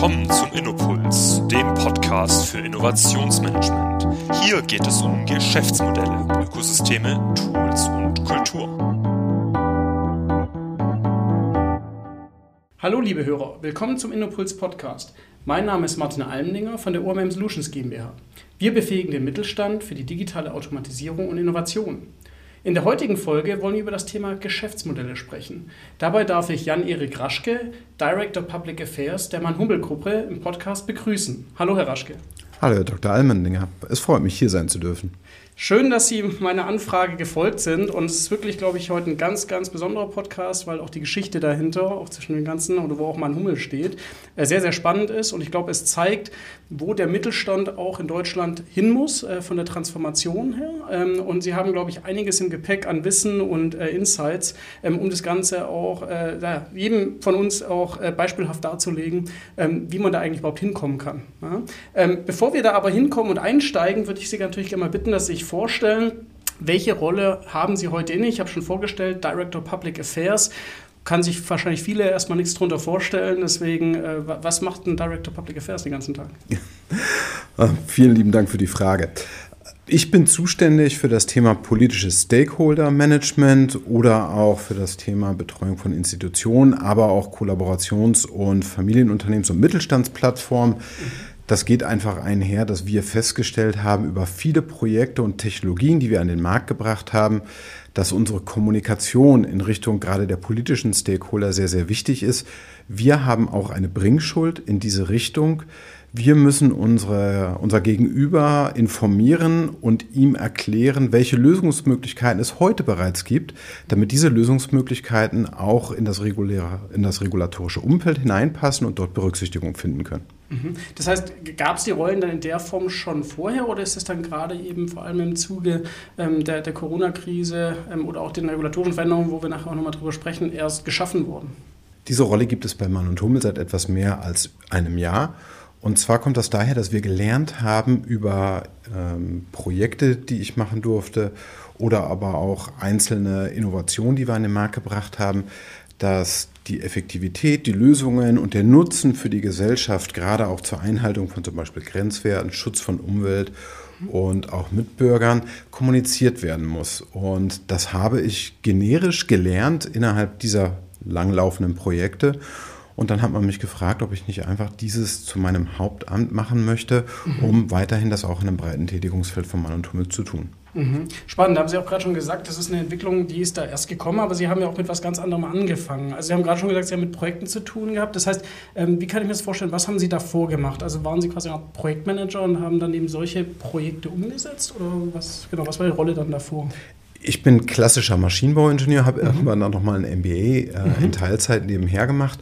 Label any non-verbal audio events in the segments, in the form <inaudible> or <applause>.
Willkommen zum Innopuls, dem Podcast für Innovationsmanagement. Hier geht es um Geschäftsmodelle, Ökosysteme, Tools und Kultur. Hallo liebe Hörer, willkommen zum Innopuls Podcast. Mein Name ist Martin Almendinger von der OMM Solutions GmbH. Wir befähigen den Mittelstand für die digitale Automatisierung und Innovation. In der heutigen Folge wollen wir über das Thema Geschäftsmodelle sprechen. Dabei darf ich Jan-Erik Raschke, Director Public Affairs der Mann-Hummel-Gruppe im Podcast begrüßen. Hallo, Herr Raschke. Hallo, Herr Dr. Almendinger. Es freut mich, hier sein zu dürfen. Schön, dass Sie meiner Anfrage gefolgt sind. Und es ist wirklich, glaube ich, heute ein ganz, ganz besonderer Podcast, weil auch die Geschichte dahinter, auch zwischen den ganzen, oder wo auch mal ein Hummel steht, äh, sehr, sehr spannend ist. Und ich glaube, es zeigt, wo der Mittelstand auch in Deutschland hin muss, äh, von der Transformation her. Ähm, und Sie haben, glaube ich, einiges im Gepäck an Wissen und äh, Insights, ähm, um das Ganze auch jedem von uns auch beispielhaft darzulegen, ähm, wie man da eigentlich überhaupt hinkommen kann. Bevor wir da aber hinkommen und einsteigen, würde ich Sie natürlich gerne mal bitten, dass ich vorstellen, welche Rolle haben Sie heute inne? Ich habe schon vorgestellt, Director Public Affairs. Kann sich wahrscheinlich viele erstmal nichts darunter vorstellen. Deswegen, äh, was macht ein Director Public Affairs den ganzen Tag? Ja. Vielen lieben Dank für die Frage. Ich bin zuständig für das Thema politisches Stakeholder-Management oder auch für das Thema Betreuung von Institutionen, aber auch Kollaborations- und Familienunternehmens- und Mittelstandsplattformen. Mhm das geht einfach einher, dass wir festgestellt haben über viele Projekte und Technologien, die wir an den Markt gebracht haben, dass unsere Kommunikation in Richtung gerade der politischen Stakeholder sehr, sehr wichtig ist. Wir haben auch eine Bringschuld in diese Richtung. Wir müssen unsere, unser Gegenüber informieren und ihm erklären, welche Lösungsmöglichkeiten es heute bereits gibt, damit diese Lösungsmöglichkeiten auch in das, reguläre, in das regulatorische Umfeld hineinpassen und dort Berücksichtigung finden können. Mhm. Das heißt, gab es die Rollen dann in der Form schon vorher oder ist es dann gerade eben vor allem im Zuge ähm, der, der Corona-Krise ähm, oder auch den regulatorischen Veränderungen, wo wir nachher auch nochmal drüber sprechen, erst geschaffen worden? Diese Rolle gibt es bei Mann und Hummel seit etwas mehr als einem Jahr. Und zwar kommt das daher, dass wir gelernt haben über ähm, Projekte, die ich machen durfte oder aber auch einzelne Innovationen, die wir an den Markt gebracht haben, dass die Effektivität, die Lösungen und der Nutzen für die Gesellschaft, gerade auch zur Einhaltung von zum Beispiel Grenzwerten, Schutz von Umwelt und auch Mitbürgern kommuniziert werden muss. Und das habe ich generisch gelernt innerhalb dieser langlaufenden Projekte und dann hat man mich gefragt, ob ich nicht einfach dieses zu meinem Hauptamt machen möchte, mhm. um weiterhin das auch in einem breiten Tätigungsfeld von Mann und Hummel zu tun. Mhm. Spannend, da haben Sie auch gerade schon gesagt, das ist eine Entwicklung, die ist da erst gekommen, aber Sie haben ja auch mit was ganz anderem angefangen. Also Sie haben gerade schon gesagt, Sie haben mit Projekten zu tun gehabt. Das heißt, ähm, wie kann ich mir das vorstellen, was haben Sie davor gemacht? Also waren Sie quasi auch Projektmanager und haben dann eben solche Projekte umgesetzt? Oder was, genau, was war die Rolle dann davor? Ich bin klassischer Maschinenbauingenieur, habe mhm. irgendwann dann nochmal ein MBA äh, mhm. in Teilzeit nebenher gemacht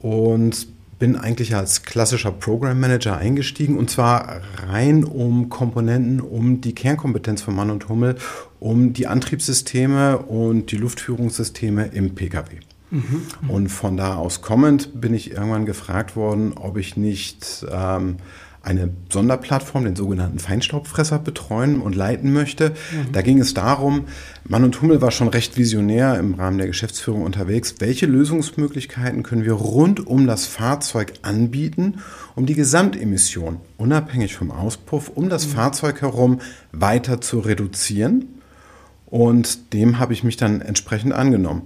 und bin eigentlich als klassischer Program Manager eingestiegen und zwar rein um Komponenten, um die Kernkompetenz von Mann und Hummel, um die Antriebssysteme und die Luftführungssysteme im Pkw. Mhm. Und von da aus kommend bin ich irgendwann gefragt worden, ob ich nicht ähm, eine Sonderplattform, den sogenannten Feinstaubfresser, betreuen und leiten möchte. Mhm. Da ging es darum, Mann und Hummel war schon recht visionär im Rahmen der Geschäftsführung unterwegs. Welche Lösungsmöglichkeiten können wir rund um das Fahrzeug anbieten, um die Gesamtemission, unabhängig vom Auspuff, um das mhm. Fahrzeug herum weiter zu reduzieren? Und dem habe ich mich dann entsprechend angenommen.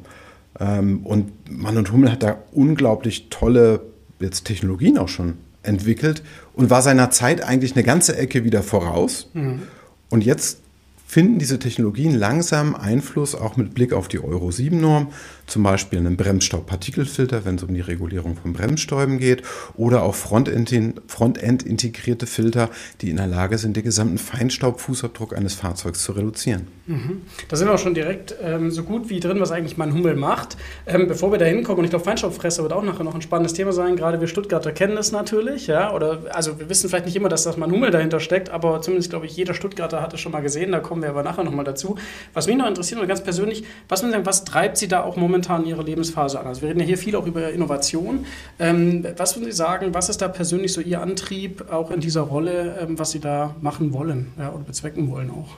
Ähm, und Mann und Hummel hat da unglaublich tolle jetzt Technologien auch schon entwickelt und war seiner Zeit eigentlich eine ganze Ecke wieder voraus. Mhm. Und jetzt finden diese Technologien langsam Einfluss auch mit Blick auf die Euro 7 Norm, zum Beispiel einen Bremsstaubpartikelfilter, wenn es um die Regulierung von Bremsstäuben geht, oder auch Frontend-integrierte Filter, die in der Lage sind, den gesamten Feinstaubfußabdruck eines Fahrzeugs zu reduzieren. Mhm. Da sind wir auch schon direkt ähm, so gut wie drin, was eigentlich mein Hummel macht. Ähm, bevor wir da hinkommen, und ich glaube, Feinstaubfresser wird auch nachher noch ein spannendes Thema sein, gerade wir Stuttgarter kennen das natürlich, ja, oder also wir wissen vielleicht nicht immer, dass das mein Hummel dahinter steckt, aber zumindest glaube ich, jeder Stuttgarter hat es schon mal gesehen, da kommen wir aber nachher nochmal dazu. Was mich noch interessiert, oder ganz persönlich, was, sagen, was treibt Sie da auch momentan momentan Ihre Lebensphase an? Also wir reden ja hier viel auch über Innovation. Ähm, was würden Sie sagen, was ist da persönlich so Ihr Antrieb auch in dieser Rolle, ähm, was Sie da machen wollen ja, oder bezwecken wollen auch?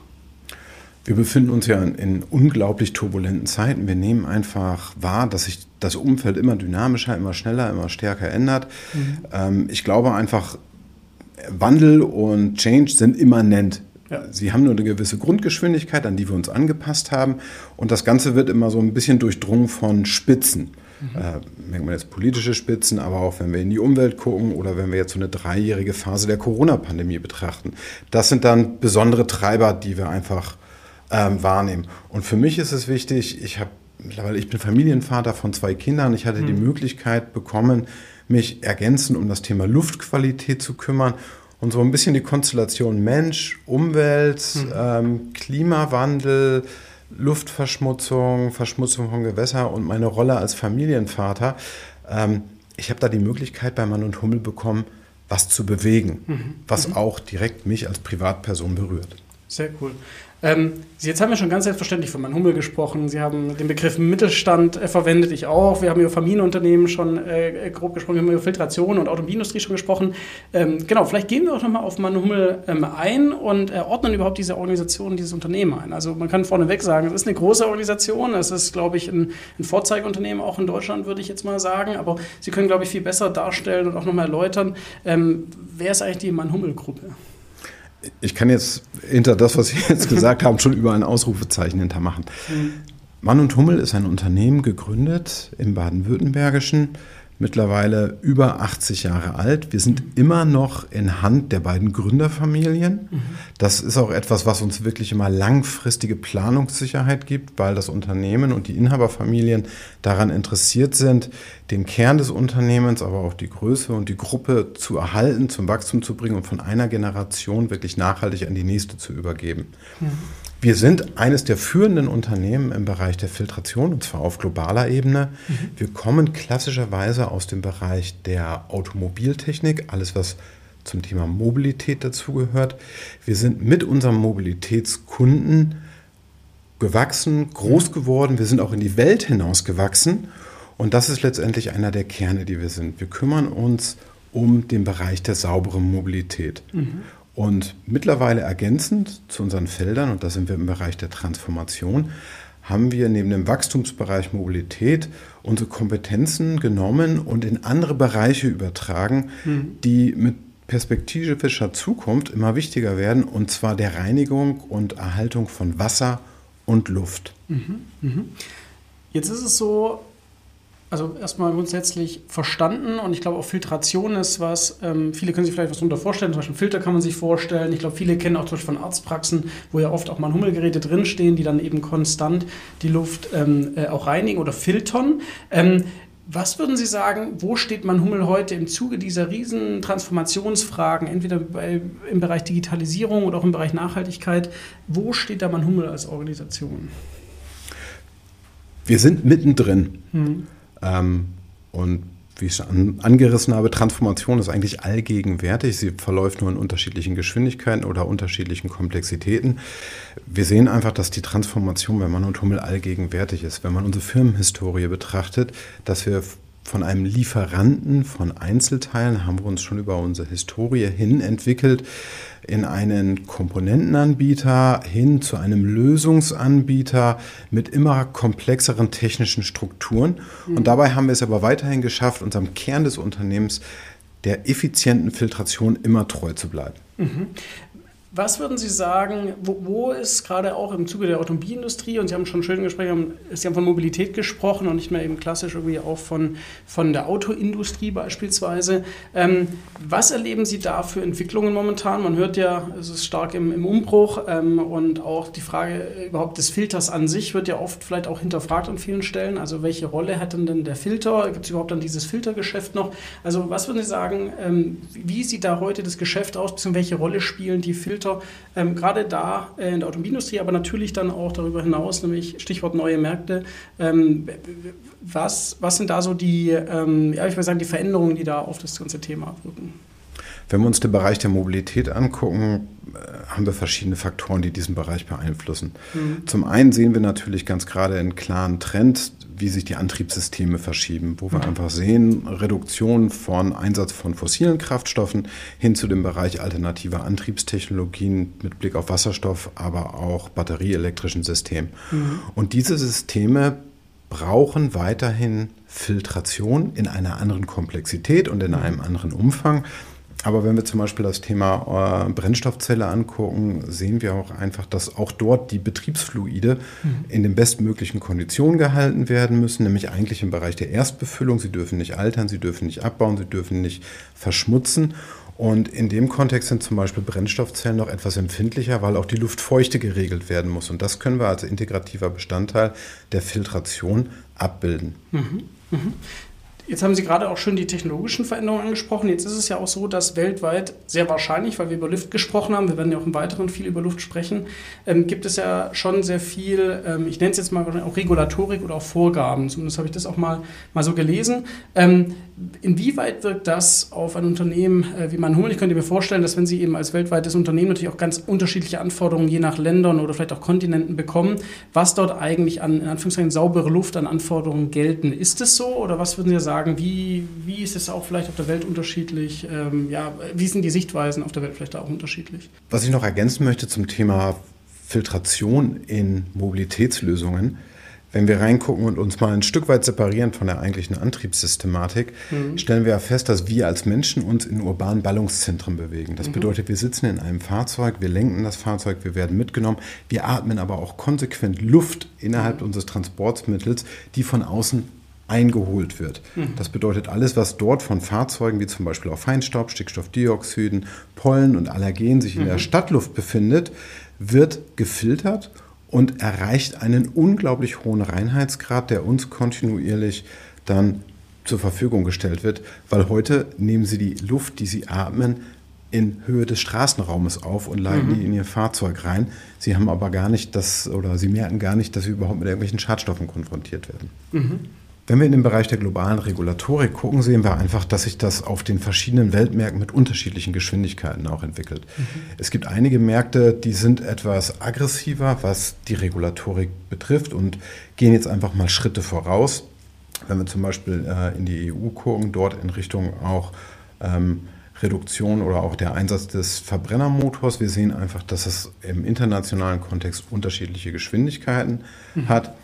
Wir befinden uns ja in, unglaublich turbulenten Zeiten. Wir nehmen einfach wahr, dass sich das Umfeld immer dynamischer, immer schneller, immer stärker ändert. Mhm. Ähm, ich glaube einfach, Wandel und Change sind immanent. Ja. Sie haben nur eine gewisse Grundgeschwindigkeit, an die wir uns angepasst haben. Und das Ganze wird immer so ein bisschen durchdrungen von Spitzen. Mhm. Äh, merkt man jetzt politische Spitzen, aber auch wenn wir in die Umwelt gucken oder wenn wir jetzt so eine dreijährige Phase der Corona-Pandemie betrachten. Das sind dann besondere Treiber, die wir einfach ähm, wahrnehmen. Und für mich ist es wichtig, ich habe mittlerweile, ich bin Familienvater von zwei Kindern, ich hatte mhm. die Möglichkeit bekommen, mich ergänzend um das Thema Luftqualität zu kümmern und so ein bisschen die Konstellation Mensch, Umwelt, mhm. ähm, Klimawandel, Luftverschmutzung, Verschmutzung von Gewässer und meine Rolle als Familienvater. Ähm, ich habe da die Möglichkeit bei Mann und Hummel bekommen, was zu bewegen, mhm. was mhm. auch direkt mich als Privatperson berührt. Sehr cool. Ähm, jetzt haben wir schon ganz selbstverständlich von Mann Hummel gesprochen. Sie haben den Begriff Mittelstand äh, verwendet, ich auch. Wir haben über Familienunternehmen schon äh, grob gesprochen, wir haben über Filtration und Automobilindustrie schon gesprochen. Ähm, genau, vielleicht gehen wir auch nochmal auf Mann Hummel ähm, ein und äh, ordnen überhaupt diese Organisation, dieses Unternehmen ein. Also man kann vorneweg sagen, es ist eine große Organisation. Es ist, glaube ich, ein, ein Vorzeigeunternehmen auch in Deutschland, würde ich jetzt mal sagen. Aber Sie können, glaube ich, viel besser darstellen und auch nochmal erläutern, ähm, wer ist eigentlich die Mann Hummel Gruppe? Ich kann jetzt hinter das, was Sie <laughs> jetzt gesagt haben, schon über ein Ausrufezeichen hintermachen. Mhm. Mann und Hummel ist ein Unternehmen gegründet im Baden-Württembergischen mittlerweile über 80 Jahre alt. Wir sind immer noch in Hand der beiden Gründerfamilien. Mhm. Das ist auch etwas, was uns wirklich immer langfristige Planungssicherheit gibt, weil das Unternehmen und die Inhaberfamilien daran interessiert sind, den Kern des Unternehmens, aber auch die Größe und die Gruppe zu erhalten, zum Wachstum zu bringen und von einer Generation wirklich nachhaltig an die nächste zu übergeben. Mhm. Wir sind eines der führenden Unternehmen im Bereich der Filtration, und zwar auf globaler Ebene. Mhm. Wir kommen klassischerweise aus dem Bereich der Automobiltechnik, alles was zum Thema Mobilität dazugehört. Wir sind mit unserem Mobilitätskunden gewachsen, groß geworden. Wir sind auch in die Welt hinaus gewachsen. Und das ist letztendlich einer der Kerne, die wir sind. Wir kümmern uns um den Bereich der sauberen Mobilität. Mhm. Und mittlerweile ergänzend zu unseren Feldern, und da sind wir im Bereich der Transformation, haben wir neben dem Wachstumsbereich Mobilität unsere Kompetenzen genommen und in andere Bereiche übertragen, mhm. die mit perspektivischer Zukunft immer wichtiger werden, und zwar der Reinigung und Erhaltung von Wasser und Luft. Mhm. Mhm. Jetzt ist es so, also erstmal grundsätzlich verstanden und ich glaube auch Filtration ist was, ähm, viele können sich vielleicht was darunter vorstellen, zum Beispiel Filter kann man sich vorstellen. Ich glaube, viele kennen auch zum Beispiel von Arztpraxen, wo ja oft auch mal Hummelgeräte drinstehen, die dann eben konstant die Luft ähm, äh, auch reinigen oder filtern. Ähm, was würden Sie sagen, wo steht man Hummel heute im Zuge dieser riesen Transformationsfragen, entweder bei, im Bereich Digitalisierung oder auch im Bereich Nachhaltigkeit? Wo steht da man Hummel als Organisation? Wir sind mittendrin. Hm. Ähm, und wie ich schon angerissen habe, Transformation ist eigentlich allgegenwärtig. Sie verläuft nur in unterschiedlichen Geschwindigkeiten oder unterschiedlichen Komplexitäten. Wir sehen einfach, dass die Transformation bei Mann und Hummel allgegenwärtig ist. Wenn man unsere Firmenhistorie betrachtet, dass wir von einem Lieferanten von Einzelteilen haben wir uns schon über unsere Historie hin entwickelt in einen Komponentenanbieter hin zu einem Lösungsanbieter mit immer komplexeren technischen Strukturen. Mhm. Und dabei haben wir es aber weiterhin geschafft, unserem Kern des Unternehmens der effizienten Filtration immer treu zu bleiben. Mhm. Was würden Sie sagen, wo, wo, ist gerade auch im Zuge der Automobilindustrie, und Sie haben schon schön gesprochen, Sie haben von Mobilität gesprochen und nicht mehr eben klassisch irgendwie auch von, von der Autoindustrie beispielsweise. Ähm, was erleben Sie da für Entwicklungen momentan? Man hört ja, es ist stark im, im Umbruch ähm, und auch die Frage überhaupt des Filters an sich wird ja oft vielleicht auch hinterfragt an vielen Stellen. Also welche Rolle hat denn der Filter? Gibt es überhaupt dann dieses Filtergeschäft noch? Also was würden Sie sagen, ähm, wie sieht da heute das Geschäft aus, beziehungsweise welche Rolle spielen die Filter? Filter, ähm, gerade da äh, in der Automobilindustrie, aber natürlich dann auch darüber hinaus, nämlich Stichwort neue Märkte. Ähm, was, was sind da so die, ähm, ja, ich würde sagen, die Veränderungen, die da auf das ganze Thema wirken? Wenn wir uns den Bereich der Mobilität angucken, äh, haben wir verschiedene Faktoren, die diesen Bereich beeinflussen. Mhm. Zum einen sehen wir natürlich ganz gerade einen klaren Trend wie sich die Antriebssysteme verschieben, wo wir mhm. einfach sehen, Reduktion von Einsatz von fossilen Kraftstoffen hin zu dem Bereich alternativer Antriebstechnologien mit Blick auf Wasserstoff, aber auch batterieelektrischen Systemen. Mhm. Und diese Systeme brauchen weiterhin Filtration in einer anderen Komplexität und in einem anderen Umfang. Aber wenn wir zum Beispiel das Thema äh, Brennstoffzelle angucken, sehen wir auch einfach, dass auch dort die Betriebsfluide mhm. in den bestmöglichen Konditionen gehalten werden müssen, nämlich eigentlich im Bereich der Erstbefüllung. Sie dürfen nicht altern, sie dürfen nicht abbauen, sie dürfen nicht verschmutzen. Und in dem Kontext sind zum Beispiel Brennstoffzellen noch etwas empfindlicher, weil auch die Luftfeuchte geregelt werden muss. Und das können wir als integrativer Bestandteil der Filtration abbilden. Mhm. Mhm. Jetzt haben Sie gerade auch schon die technologischen Veränderungen angesprochen. Jetzt ist es ja auch so, dass weltweit sehr wahrscheinlich, weil wir über Luft gesprochen haben, wir werden ja auch im Weiteren viel über Luft sprechen, ähm, gibt es ja schon sehr viel, ähm, ich nenne es jetzt mal auch Regulatorik oder auch Vorgaben. Zumindest habe ich das auch mal, mal so gelesen. Ähm, inwieweit wirkt das auf ein Unternehmen äh, wie mein Hummel? Ich könnte mir vorstellen, dass wenn Sie eben als weltweites Unternehmen natürlich auch ganz unterschiedliche Anforderungen je nach Ländern oder vielleicht auch Kontinenten bekommen, was dort eigentlich an, in Anführungszeichen, saubere Luft an Anforderungen gelten. Ist es so oder was würden Sie sagen? Sagen, wie, wie ist es auch vielleicht auf der Welt unterschiedlich? Ähm, ja, wie sind die Sichtweisen auf der Welt vielleicht auch unterschiedlich? Was ich noch ergänzen möchte zum Thema Filtration in Mobilitätslösungen, wenn wir reingucken und uns mal ein Stück weit separieren von der eigentlichen Antriebssystematik, mhm. stellen wir fest, dass wir als Menschen uns in urbanen Ballungszentren bewegen. Das mhm. bedeutet, wir sitzen in einem Fahrzeug, wir lenken das Fahrzeug, wir werden mitgenommen, wir atmen aber auch konsequent Luft innerhalb mhm. unseres Transportmittels, die von außen eingeholt wird. Mhm. Das bedeutet, alles, was dort von Fahrzeugen wie zum Beispiel auch Feinstaub, Stickstoffdioxiden, Pollen und Allergen sich in mhm. der Stadtluft befindet, wird gefiltert und erreicht einen unglaublich hohen Reinheitsgrad, der uns kontinuierlich dann zur Verfügung gestellt wird, weil heute nehmen Sie die Luft, die Sie atmen, in Höhe des Straßenraumes auf und leiten mhm. die in ihr Fahrzeug rein. Sie haben aber gar nicht das oder sie merken gar nicht, dass sie überhaupt mit irgendwelchen Schadstoffen konfrontiert werden. Mhm. Wenn wir in den Bereich der globalen Regulatorik gucken, sehen wir einfach, dass sich das auf den verschiedenen Weltmärkten mit unterschiedlichen Geschwindigkeiten auch entwickelt. Mhm. Es gibt einige Märkte, die sind etwas aggressiver, was die Regulatorik betrifft und gehen jetzt einfach mal Schritte voraus. Wenn wir zum Beispiel äh, in die EU gucken, dort in Richtung auch ähm, Reduktion oder auch der Einsatz des Verbrennermotors. Wir sehen einfach, dass es im internationalen Kontext unterschiedliche Geschwindigkeiten mhm. hat.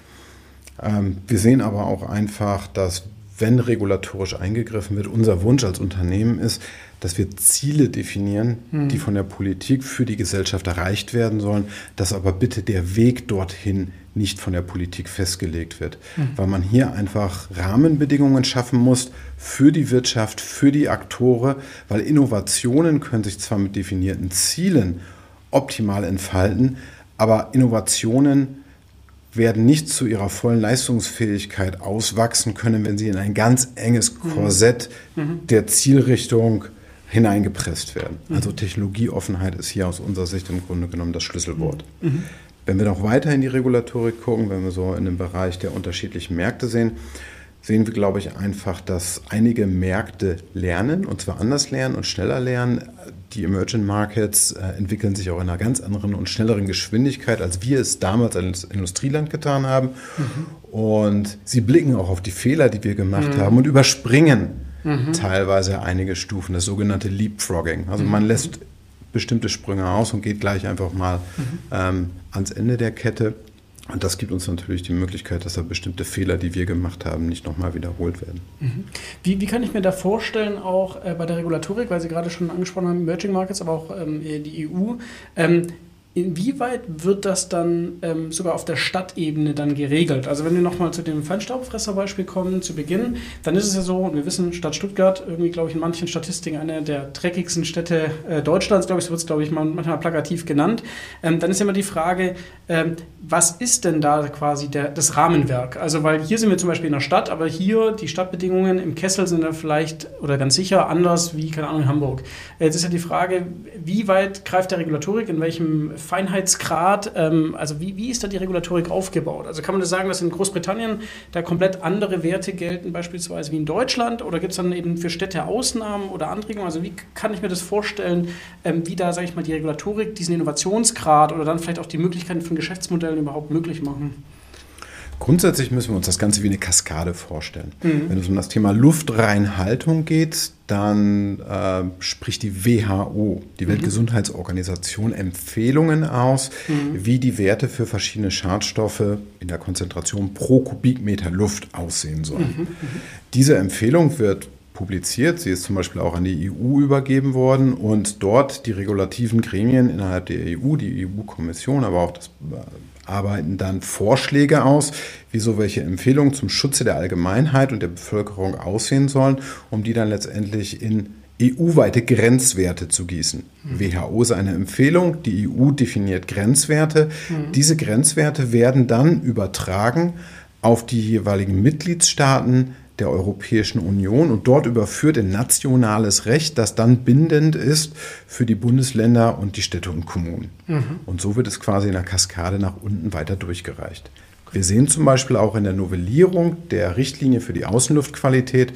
Ähm, wir sehen aber auch einfach, dass wenn regulatorisch eingegriffen wird, unser Wunsch als Unternehmen ist, dass wir Ziele definieren, mhm. die von der Politik für die Gesellschaft erreicht werden sollen, dass aber bitte der Weg dorthin nicht von der Politik festgelegt wird, mhm. weil man hier einfach Rahmenbedingungen schaffen muss für die Wirtschaft, für die Akteure, weil Innovationen können sich zwar mit definierten Zielen optimal entfalten, aber Innovationen werden nicht zu ihrer vollen Leistungsfähigkeit auswachsen können, wenn sie in ein ganz enges mhm. Korsett mhm. der Zielrichtung hineingepresst werden. Mhm. Also Technologieoffenheit ist hier aus unserer Sicht im Grunde genommen das Schlüsselwort. Mhm. mhm. Wenn wir noch weiter in die Regulatorik gucken, wenn wir so in den Bereich der unterschiedlichen Märkte sehen, sehen wir, glaube ich, einfach, dass einige Märkte lernen, und zwar anders lernen und schneller lernen. Die Emerging Markets äh, entwickeln sich auch in einer ganz anderen und schnelleren Geschwindigkeit, als wir es damals als Industrieland getan haben. Mhm. Und sie blicken auch auf die Fehler, die wir gemacht mhm. haben und überspringen mhm. teilweise einige Stufen, das sogenannte Leapfrogging. Also man mhm. lässt bestimmte Sprünge aus und geht gleich einfach mal mhm. ähm, ans Ende der Kette. Und das gibt uns natürlich die Möglichkeit, dass da bestimmte Fehler, die wir gemacht haben, nicht nochmal wiederholt werden. Mhm. Wie, wie, kann ich mir da vorstellen, auch äh, bei der Regulatorik, weil Sie gerade schon angesprochen haben, Emerging Markets, aber auch ähm, die EU, ähm, Inwieweit wird das dann ähm, sogar auf der Stadtebene dann geregelt? Also wenn wir nochmal zu dem Feinstaubfresserbeispiel kommen, zu Beginn, dann ist es ja so, und wir wissen, Stadt Stuttgart, irgendwie glaube ich in manchen Statistiken eine der dreckigsten Städte äh, Deutschlands, glaube ich, so wird es glaube ich manchmal plakativ genannt. Ähm, dann ist ja immer die Frage, ähm, was ist denn da quasi der, das Rahmenwerk? Also weil hier sind wir zum Beispiel in der Stadt, aber hier die Stadtbedingungen im Kessel sind dann vielleicht oder ganz sicher anders wie, keine Ahnung, in Hamburg. Jetzt ist ja die Frage, wie weit greift der Regulatorik, in welchem Feinheitsgrad, ähm, also wie, wie ist da die Regulatorik aufgebaut? Also kann man das sagen, dass in Großbritannien da komplett andere Werte gelten, beispielsweise wie in Deutschland? Oder gibt es dann eben für Städte Ausnahmen oder Anregungen? Also wie kann ich mir das vorstellen, ähm, wie da, sage ich mal, die Regulatorik diesen Innovationsgrad oder dann vielleicht auch die Möglichkeiten von Geschäftsmodellen überhaupt möglich machen? Grundsätzlich müssen wir uns das Ganze wie eine Kaskade vorstellen. Mhm. Wenn es um das Thema Luftreinhaltung geht, dann äh, spricht die WHO, die mhm. Weltgesundheitsorganisation, Empfehlungen aus, mhm. wie die Werte für verschiedene Schadstoffe in der Konzentration pro Kubikmeter Luft aussehen sollen. Mhm. mhm. Diese Empfehlung wird publiziert. Sie ist zum Beispiel auch an die EU übergeben worden und dort die regulativen Gremien innerhalb der EU, die EU-Kommission, aber auch das äh, arbeiten dann Vorschläge aus, wie so welche Empfehlungen zum Schutze der Allgemeinheit und der Bevölkerung aussehen sollen, um die dann letztendlich in EU-weite Grenzwerte zu gießen. Mhm. WHO ist eine Empfehlung, die EU definiert Grenzwerte. Mhm. Diese Grenzwerte werden dann übertragen auf die jeweiligen Mitgliedstaaten der Europäischen Union und dort überführt in nationales Recht, das dann bindend ist für die Bundesländer und die Städte und Kommunen. Mhm. Und so wird es quasi in der Kaskade nach unten weiter durchgereicht. Wir sehen zum Beispiel auch in der Novellierung der Richtlinie für die Außenluftqualität,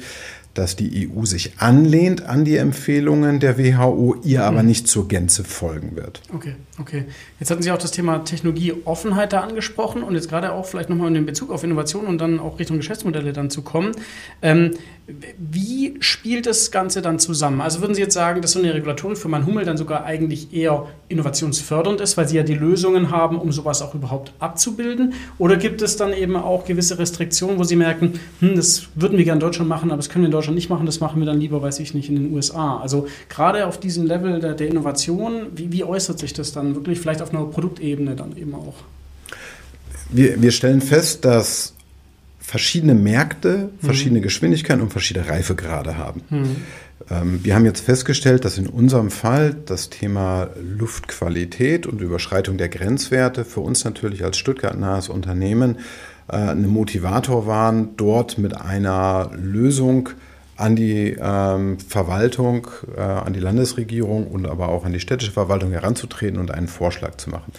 dass die EU sich anlehnt an die Empfehlungen der WHO, ihr aber mhm. nicht zur Gänze folgen wird. Okay, okay. Jetzt hatten Sie auch das Thema Technologieoffenheit da angesprochen und jetzt gerade auch vielleicht nochmal in den Bezug auf Innovation und dann auch Richtung Geschäftsmodelle dann zu kommen. Ähm, wie spielt das Ganze dann zusammen? Also würden Sie jetzt sagen, dass so eine Regulatorik für mein Hummel dann sogar eigentlich eher innovationsfördernd ist, weil Sie ja die Lösungen haben, um sowas auch überhaupt abzubilden? Oder gibt es dann eben auch gewisse Restriktionen, wo Sie merken, hm, das würden wir gerne in Deutschland machen, aber das können wir in Deutschland nicht machen, das machen wir dann lieber, weiß ich nicht, in den USA? Also gerade auf diesem Level der, der Innovation, wie, wie äußert sich das dann wirklich vielleicht auf einer Produktebene dann eben auch? Wir, wir stellen fest, dass verschiedene Märkte, mhm. verschiedene Geschwindigkeiten und verschiedene Reifegrade haben. Mhm. Ähm, wir haben jetzt festgestellt, dass in unserem Fall das Thema Luftqualität und Überschreitung der Grenzwerte für uns natürlich als Stuttgart-nahes Unternehmen äh, ein Motivator waren, dort mit einer Lösung an die ähm, Verwaltung, äh, an die Landesregierung und aber auch an die städtische Verwaltung heranzutreten und einen Vorschlag zu machen.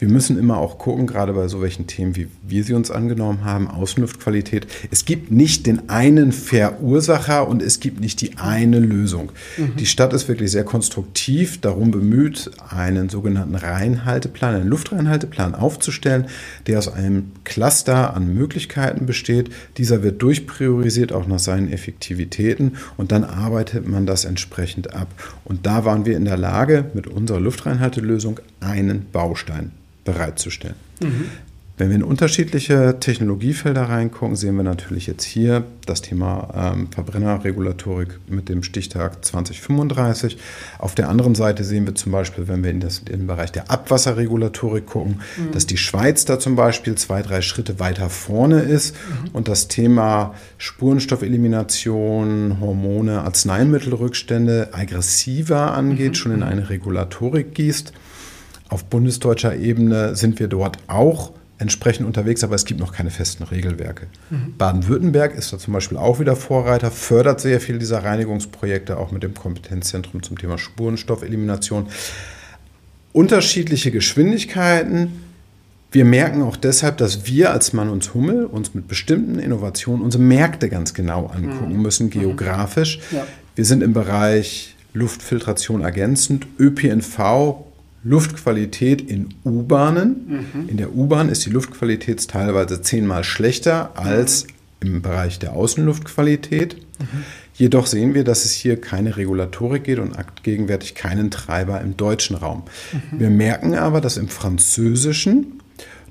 Wir müssen immer auch gucken, gerade bei so welchen Themen, wie wir sie uns angenommen haben, Außenluftqualität. Es gibt nicht den einen Verursacher und es gibt nicht die eine Lösung. Mhm. Die Stadt ist wirklich sehr konstruktiv darum bemüht, einen sogenannten Reinhalteplan, einen Luftreinhalteplan aufzustellen, der aus einem Cluster an Möglichkeiten besteht. Dieser wird durchpriorisiert auch nach seinen Effektivitäten. Aktivitäten und dann arbeitet man das entsprechend ab. Und da waren wir in der Lage, mit unserer Luftreinhaltelösung einen Baustein bereitzustellen. Mhm. Wenn wir in unterschiedliche Technologiefelder reingucken, sehen wir natürlich jetzt hier das Thema ähm, Verbrennerregulatorik mit dem Stichtag 2035. Auf der anderen Seite sehen wir zum Beispiel, wenn wir in, das, in den Bereich der Abwasserregulatorik gucken, mhm. dass die Schweiz da zum Beispiel zwei, drei Schritte weiter vorne ist mhm. und das Thema Spurenstoffelimination, Hormone, Arzneimittelrückstände aggressiver angeht, mhm. schon in eine Regulatorik gießt. Auf bundesdeutscher Ebene sind wir dort auch entsprechend unterwegs, aber es gibt noch keine festen Regelwerke. Mhm. Baden-Württemberg ist da zum Beispiel auch wieder Vorreiter, fördert sehr viel dieser Reinigungsprojekte, auch mit dem Kompetenzzentrum zum Thema Spurenstoffelimination. Unterschiedliche Geschwindigkeiten. Wir merken auch deshalb, dass wir als Mann und Hummel uns mit bestimmten Innovationen unsere Märkte ganz genau angucken mhm. müssen, geografisch. Ja. Wir sind im Bereich Luftfiltration ergänzend, ÖPNV Luftqualität in U-Bahnen. Mhm. In der U-Bahn ist die Luftqualität teilweise zehnmal schlechter als mhm. im Bereich der Außenluftqualität. Mhm. Jedoch sehen wir, dass es hier keine Regulatorik geht und gegenwärtig keinen Treiber im deutschen Raum. Mhm. Wir merken aber, dass im Französischen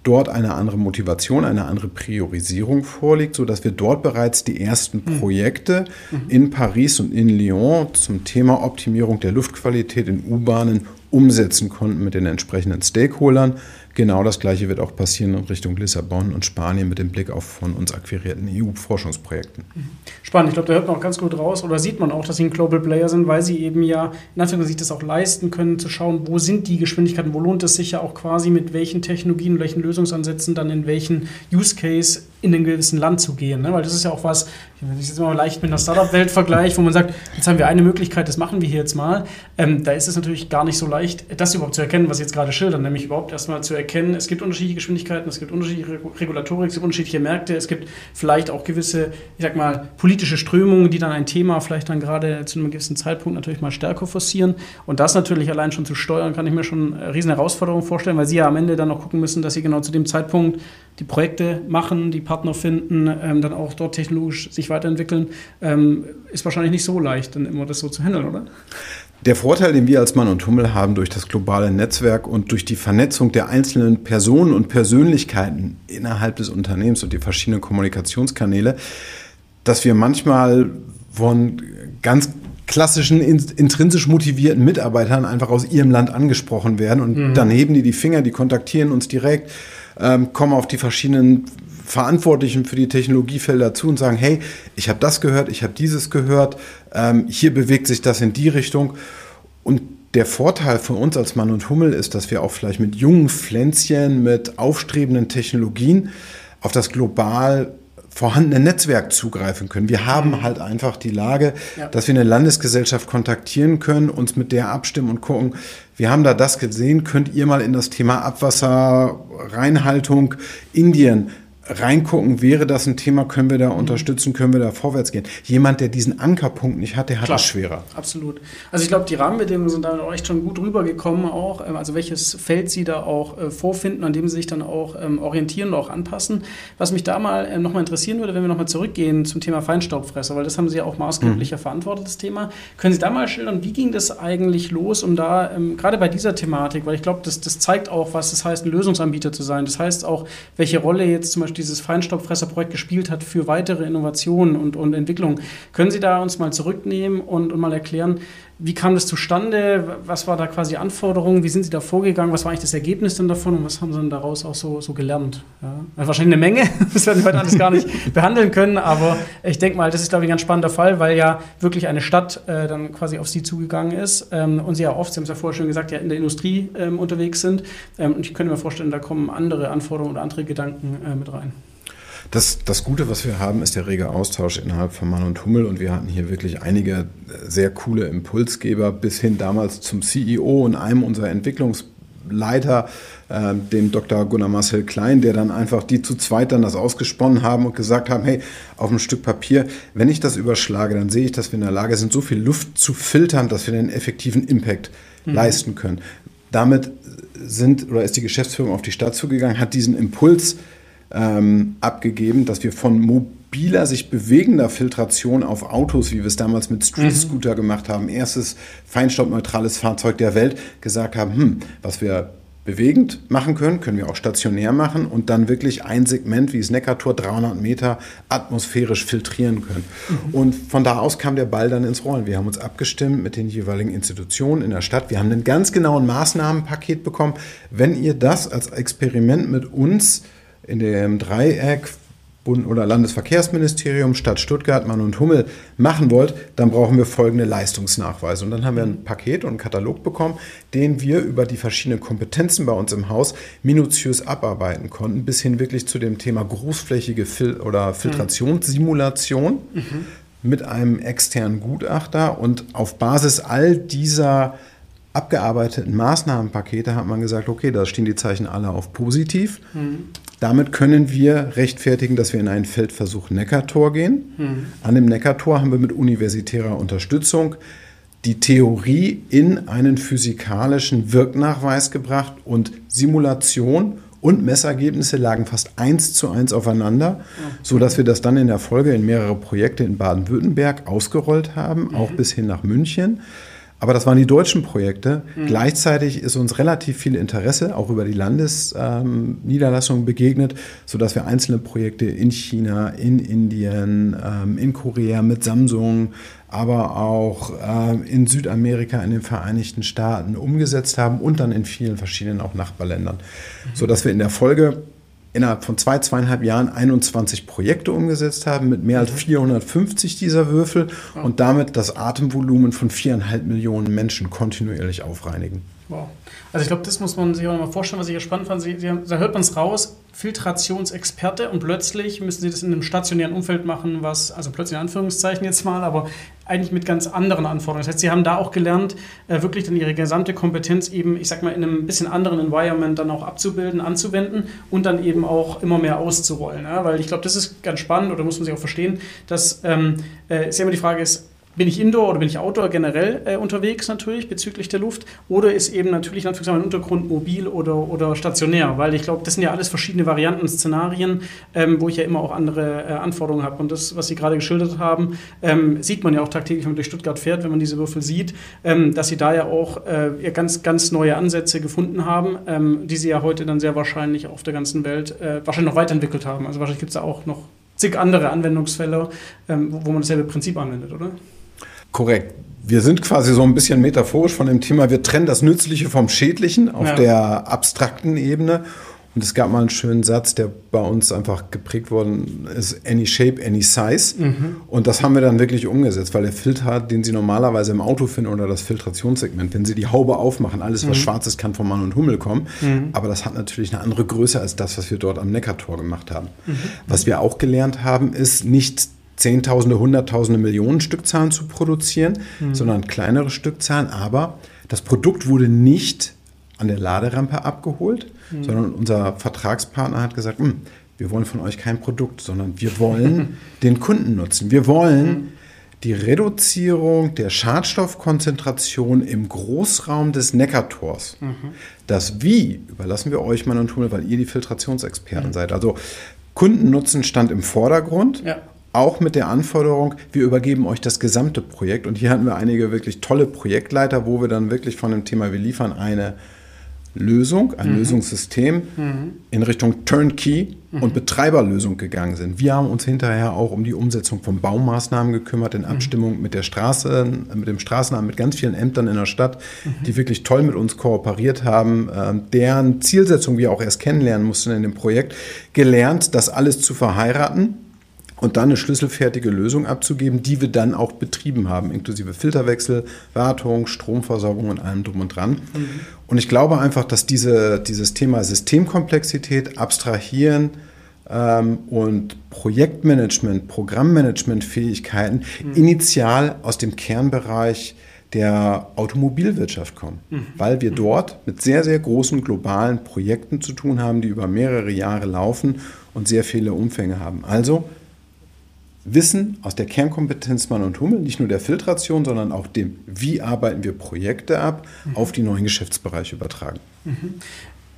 dort eine andere Motivation, eine andere Priorisierung vorliegt, sodass wir dort bereits die ersten mhm. Projekte mhm. in Paris und in Lyon zum Thema Optimierung der Luftqualität in U-Bahnen umsetzen konnten mit den entsprechenden Stakeholdern. Genau das Gleiche wird auch passieren in Richtung Lissabon und Spanien mit dem Blick auf von uns akquirierten EU-Forschungsprojekten. Mhm. Spannend. Ich glaube, da hört man auch ganz gut raus oder sieht man auch, dass sie ein Global Player sind, weil sie eben ja in Anführungszeichen das auch leisten können, zu schauen, wo sind die Geschwindigkeiten, wo lohnt es sich ja auch quasi mit welchen Technologien, welchen Lösungsansätzen dann in welchen Use Case in einem gewissen Land zu gehen. Ne? Weil das ist ja auch was, wenn ich jetzt mal leicht mit einer Startup-Welt vergleiche, wo man sagt, jetzt haben wir eine Möglichkeit, das machen wir hier jetzt mal. Ähm, da ist es natürlich gar nicht so leicht, das überhaupt zu erkennen, was Sie jetzt gerade schildern, nämlich überhaupt erstmal zu erkennen, erkennen, es gibt unterschiedliche Geschwindigkeiten, es gibt unterschiedliche Regulatorik, es gibt unterschiedliche Märkte, es gibt vielleicht auch gewisse, ich sag mal, politische Strömungen, die dann ein Thema vielleicht dann gerade zu einem gewissen Zeitpunkt natürlich mal stärker forcieren. Und das natürlich allein schon zu steuern, kann ich mir schon eine riesen Herausforderung vorstellen, weil sie ja am Ende dann noch gucken müssen, dass sie genau zu dem Zeitpunkt die Projekte machen, die Partner finden, ähm, dann auch dort technologisch sich weiterentwickeln. Ähm, ist wahrscheinlich nicht so leicht, dann immer das so zu handeln, oder? Der Vorteil, den wir als Mann und Hummel haben durch das globale Netzwerk und durch die Vernetzung der einzelnen Personen und Persönlichkeiten innerhalb des Unternehmens und die verschiedenen Kommunikationskanäle, dass wir manchmal von ganz klassischen, intrinsisch motivierten Mitarbeitern einfach aus ihrem Land angesprochen werden und mhm. dann heben die die Finger, die kontaktieren uns direkt, ähm, kommen auf die verschiedenen Verantwortlichen für die Technologiefelder zu und sagen, hey, ich habe das gehört, ich habe dieses gehört, ähm, hier bewegt sich das in die Richtung. Und der Vorteil von uns als Mann und Hummel ist, dass wir auch vielleicht mit jungen Pflänzchen, mit aufstrebenden Technologien auf das global vorhandene Netzwerk zugreifen können. Wir haben mhm. halt einfach die Lage, ja. dass wir eine Landesgesellschaft kontaktieren können, uns mit der abstimmen und gucken, wir haben da das gesehen, könnt ihr mal in das Thema Abwasserreinhaltung Indien reingucken, wäre das ein Thema, können wir da unterstützen, können wir da vorwärts gehen. Jemand, der diesen Ankerpunkt nicht hat, der hat es schwerer. Absolut. Also ich glaube, die Rahmenbedingungen sind da echt schon gut rübergekommen auch, ähm, also welches Feld Sie da auch äh, vorfinden, an dem Sie sich dann auch ähm, orientieren und auch anpassen. Was mich da mal ähm, nochmal interessieren würde, wenn wir nochmal zurückgehen zum Thema Feinstaubfresser, weil das haben Sie ja auch maßgeblich mhm. verantwortet, das Thema. Können Sie da mal schildern, wie ging das eigentlich los, um da, gerade bei dieser Thematik, weil ich glaube, das, das zeigt auch, was es heißt, ein Lösungsanbieter zu sein. Das heißt auch, welche Rolle jetzt zum Beispiel dieses Feinstaubfresserprojekt gespielt hat für weitere Innovationen und, und Entwicklungen. Können Sie da uns mal zurücknehmen und, und mal erklären, wie kam das zustande? Was war da quasi Anforderungen? Wie sind Sie da vorgegangen? Was war eigentlich das Ergebnis denn davon und was haben Sie denn daraus auch so, so gelernt? Ja, wahrscheinlich eine Menge, <laughs> das werden wir heute alles gar nicht <laughs> behandeln können, aber ich denke mal, das ist, glaube ich, ein ganz spannender Fall, weil ja wirklich eine Stadt äh, dann quasi auf Sie zugegangen ist ähm, und Sie ja oft, Sie haben es ja vorher schon gesagt, ja in der Industrie ähm, unterwegs sind. Ähm, und ich könnte mir vorstellen, da kommen andere Anforderungen oder andere Gedanken äh, mit rein. Das, das Gute, was wir haben, ist der rege Austausch innerhalb von Mann und Hummel. Und wir hatten hier wirklich einige äh, sehr coole Impulsgeber bis hin damals zum CEO und einem unserer Entwicklungsleiter, äh, dem Dr. Gunnar Marcel Klein, der dann einfach die zu zweit dann das ausgesponnen haben und gesagt haben, hey, auf einem Stück Papier, wenn ich das überschlage, dann sehe ich, dass wir in der Lage sind, so viel Luft zu filtern, dass wir einen effektiven Impact mhm. leisten können. Damit sind oder ist die Geschäftsführung auf die Stadt zugegangen, hat diesen Impuls ähm, abgegeben, dass wir von mobiler, sich bewegender Filtration auf Autos, wie wir es damals mit Street Scooter mhm. gemacht haben, erstes feinstaubneutrales Fahrzeug der Welt, gesagt haben, hm, was wir bewegend machen können, können wir auch stationär machen und dann wirklich ein Segment wie das Neckartor 300 Meter atmosphärisch filtrieren können. Mhm. Und von da aus kam der Ball dann ins Rollen. Wir haben uns abgestimmt mit den jeweiligen Institutionen in der Stadt. Wir haben einen ganz genauen Maßnahmenpaket bekommen. Wenn ihr das als Experiment mit uns in dem Dreieck Bund- oder Landesverkehrsministerium, Stadt Stuttgart, Mann und Hummel machen wollt, dann brauchen wir folgende Leistungsnachweise. Und dann haben wir ein Paket und einen Katalog bekommen, den wir über die verschiedenen Kompetenzen bei uns im Haus minutiös abarbeiten konnten, bis hin wirklich zu dem Thema großflächige Fil oder Filtrationssimulation mhm. mit einem externen Gutachter. Und auf Basis all dieser abgearbeiteten Maßnahmenpakete hat man gesagt, okay, da stehen die Zeichen alle auf positiv. Mhm. Damit können wir rechtfertigen, dass wir in einen Feldversuch Neckartor gehen. Mhm. An dem Neckartor haben wir mit universitärer Unterstützung die Theorie in einen physikalischen Wirknachweis gebracht und Simulation und Messergebnisse lagen fast eins zu eins aufeinander, okay. sodass wir das dann in der Folge in mehrere Projekte in Baden-Württemberg ausgerollt haben, mhm. auch bis hin nach München. Aber das waren die deutschen Projekte. Mhm. Gleichzeitig ist uns relativ viel Interesse auch über die Landesniederlassungen ähm, begegnet, sodass wir einzelne Projekte in China, in Indien, ähm, in Korea mit Samsung, aber auch äh, in Südamerika, in den Vereinigten Staaten umgesetzt haben und dann in vielen verschiedenen auch Nachbarländern. Mhm. Sodass wir in der Folge innerhalb von zwei, zweieinhalb Jahren 21 Projekte umgesetzt haben mit mehr als 450 mhm. dieser Würfel und damit das Atemvolumen von viereinhalb Millionen Menschen kontinuierlich aufreinigen. Wow. Also ich glaube, das muss man sich auch nochmal vorstellen, was ich ja spannend fand. Sie, Sie, da hört man es raus, Filtrationsexperte und plötzlich müssen Sie das in einem stationären Umfeld machen, was, also plötzlich in Anführungszeichen jetzt mal, aber eigentlich mit ganz anderen Anforderungen. Das heißt, Sie haben da auch gelernt, äh, wirklich dann Ihre gesamte Kompetenz eben, ich sag mal, in einem bisschen anderen Environment dann auch abzubilden, anzuwenden und dann eben auch immer mehr auszurollen. Ja? Weil ich glaube, das ist ganz spannend oder muss man sich auch verstehen, dass ähm, äh, ist ja immer die Frage ist, bin ich Indoor oder bin ich Outdoor generell äh, unterwegs natürlich bezüglich der Luft oder ist eben natürlich natürlich mein Untergrund mobil oder, oder stationär, weil ich glaube, das sind ja alles verschiedene Varianten, Szenarien, ähm, wo ich ja immer auch andere äh, Anforderungen habe und das, was Sie gerade geschildert haben, ähm, sieht man ja auch tagtäglich, wenn man durch Stuttgart fährt, wenn man diese Würfel sieht, ähm, dass Sie da ja auch äh, ganz, ganz neue Ansätze gefunden haben, ähm, die Sie ja heute dann sehr wahrscheinlich auf der ganzen Welt äh, wahrscheinlich noch weiterentwickelt haben. Also wahrscheinlich gibt es da auch noch zig andere Anwendungsfälle, ähm, wo man dasselbe Prinzip anwendet, oder? Korrekt. Wir sind quasi so ein bisschen metaphorisch von dem Thema, wir trennen das Nützliche vom Schädlichen auf ja. der abstrakten Ebene. Und es gab mal einen schönen Satz, der bei uns einfach geprägt worden ist, any shape, any size. Mhm. Und das haben wir dann wirklich umgesetzt, weil der Filter, den Sie normalerweise im Auto finden oder das Filtrationssegment, wenn Sie die Haube aufmachen, alles was mhm. schwarz ist, kann von Mann und Hummel kommen. Mhm. Aber das hat natürlich eine andere Größe als das, was wir dort am Neckartor gemacht haben. Mhm. Was wir auch gelernt haben, ist nicht Zehntausende, Hunderttausende, Millionen Stückzahlen zu produzieren, mhm. sondern kleinere Stückzahlen. Aber das Produkt wurde nicht an der Laderampe abgeholt, mhm. sondern unser Vertragspartner hat gesagt, hm, wir wollen von euch kein Produkt, sondern wir wollen <laughs> den Kunden nutzen. Wir wollen mhm. die Reduzierung der Schadstoffkonzentration im Großraum des Neckartors. Mhm. Das Wie überlassen wir euch, Mann und Tunnel, weil ihr die Filtrationsexperten mhm. seid. Also Kundennutzen stand im Vordergrund. Ja auch mit der Anforderung, wir übergeben euch das gesamte Projekt. Und hier hatten wir einige wirklich tolle Projektleiter, wo wir dann wirklich von dem Thema, wir liefern eine Lösung, ein mhm. Lösungssystem mhm. in Richtung Turnkey mhm. und Betreiberlösung gegangen sind. Wir haben uns hinterher auch um die Umsetzung von Baumaßnahmen gekümmert, in mhm. Abstimmung mit der Straße, mit dem Straßenamt, mit ganz vielen Ämtern in der Stadt, mhm. die wirklich toll mit uns kooperiert haben, ähm, deren Zielsetzung wir auch erst kennenlernen mussten in dem Projekt, gelernt, das alles zu verheiraten und dann eine schlüsselfertige Lösung abzugeben, die wir dann auch betrieben haben, inklusive Filterwechsel, Wartung, Stromversorgung und allem drum und dran. Mhm. Und ich glaube einfach, dass diese, dieses Thema Systemkomplexität, Abstrahieren ähm, und Projektmanagement, Programmmanagement-Fähigkeiten mhm. initial aus dem Kernbereich der Automobilwirtschaft kommen, mhm. weil wir dort mit sehr, sehr großen globalen Projekten zu tun haben, die über mehrere Jahre laufen und sehr viele Umfänge haben. Also Wissen aus der Kernkompetenz Mann und Hummel, nicht nur der Filtration, sondern auch dem, wie arbeiten wir Projekte ab, mhm. auf die neuen Geschäftsbereiche übertragen. Mhm.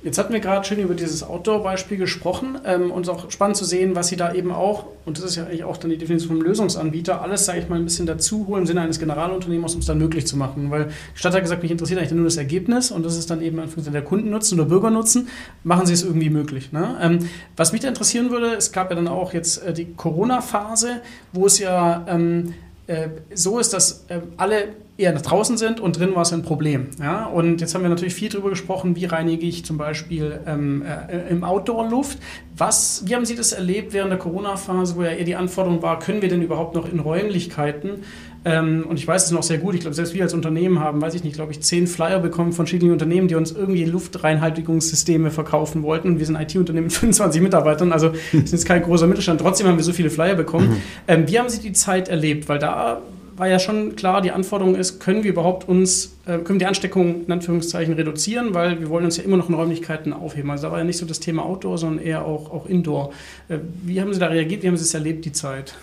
Jetzt hatten wir gerade schön über dieses Outdoor-Beispiel gesprochen ähm, und es ist auch spannend zu sehen, was Sie da eben auch, und das ist ja eigentlich auch dann die Definition vom Lösungsanbieter, alles, sage ich mal, ein bisschen dazu holen im Sinne eines Generalunternehmers, um es dann möglich zu machen. Weil die Stadt hat gesagt, mich interessiert eigentlich nur das Ergebnis und das ist dann eben der Kundennutzen oder Bürgernutzen, machen Sie es irgendwie möglich. Ne? Ähm, was mich da interessieren würde, es gab ja dann auch jetzt äh, die Corona-Phase, wo es ja ähm, äh, so ist, dass äh, alle eher nach draußen sind und drin war es ein Problem. Ja? Und jetzt haben wir natürlich viel darüber gesprochen, wie reinige ich zum Beispiel ähm, äh, im Outdoor-Luft. Was, wie haben Sie das erlebt während der Corona-Phase, wo ja eher die Anforderung war, können wir denn überhaupt noch in Räumlichkeiten ähm, und ich weiß es noch sehr gut, ich glaube, selbst wir als Unternehmen haben, weiß ich nicht, glaube ich, zehn Flyer bekommen von verschiedenen Unternehmen, die uns irgendwie Luftreinhaltigungssysteme verkaufen wollten. Und wir sind ein IT-Unternehmen mit 25 Mitarbeitern, also sind jetzt kein großer Mittelstand. Trotzdem haben wir so viele Flyer bekommen. Mhm. Ähm, wie haben Sie die Zeit erlebt? Weil da war ja schon klar, die Anforderung ist, können wir überhaupt uns, äh, können wir die Ansteckung in Anführungszeichen reduzieren, weil wir wollen uns ja immer noch in Räumlichkeiten aufheben. Also da war ja nicht so das Thema Outdoor, sondern eher auch, auch Indoor. Äh, wie haben Sie da reagiert? Wie haben Sie es erlebt, die Zeit?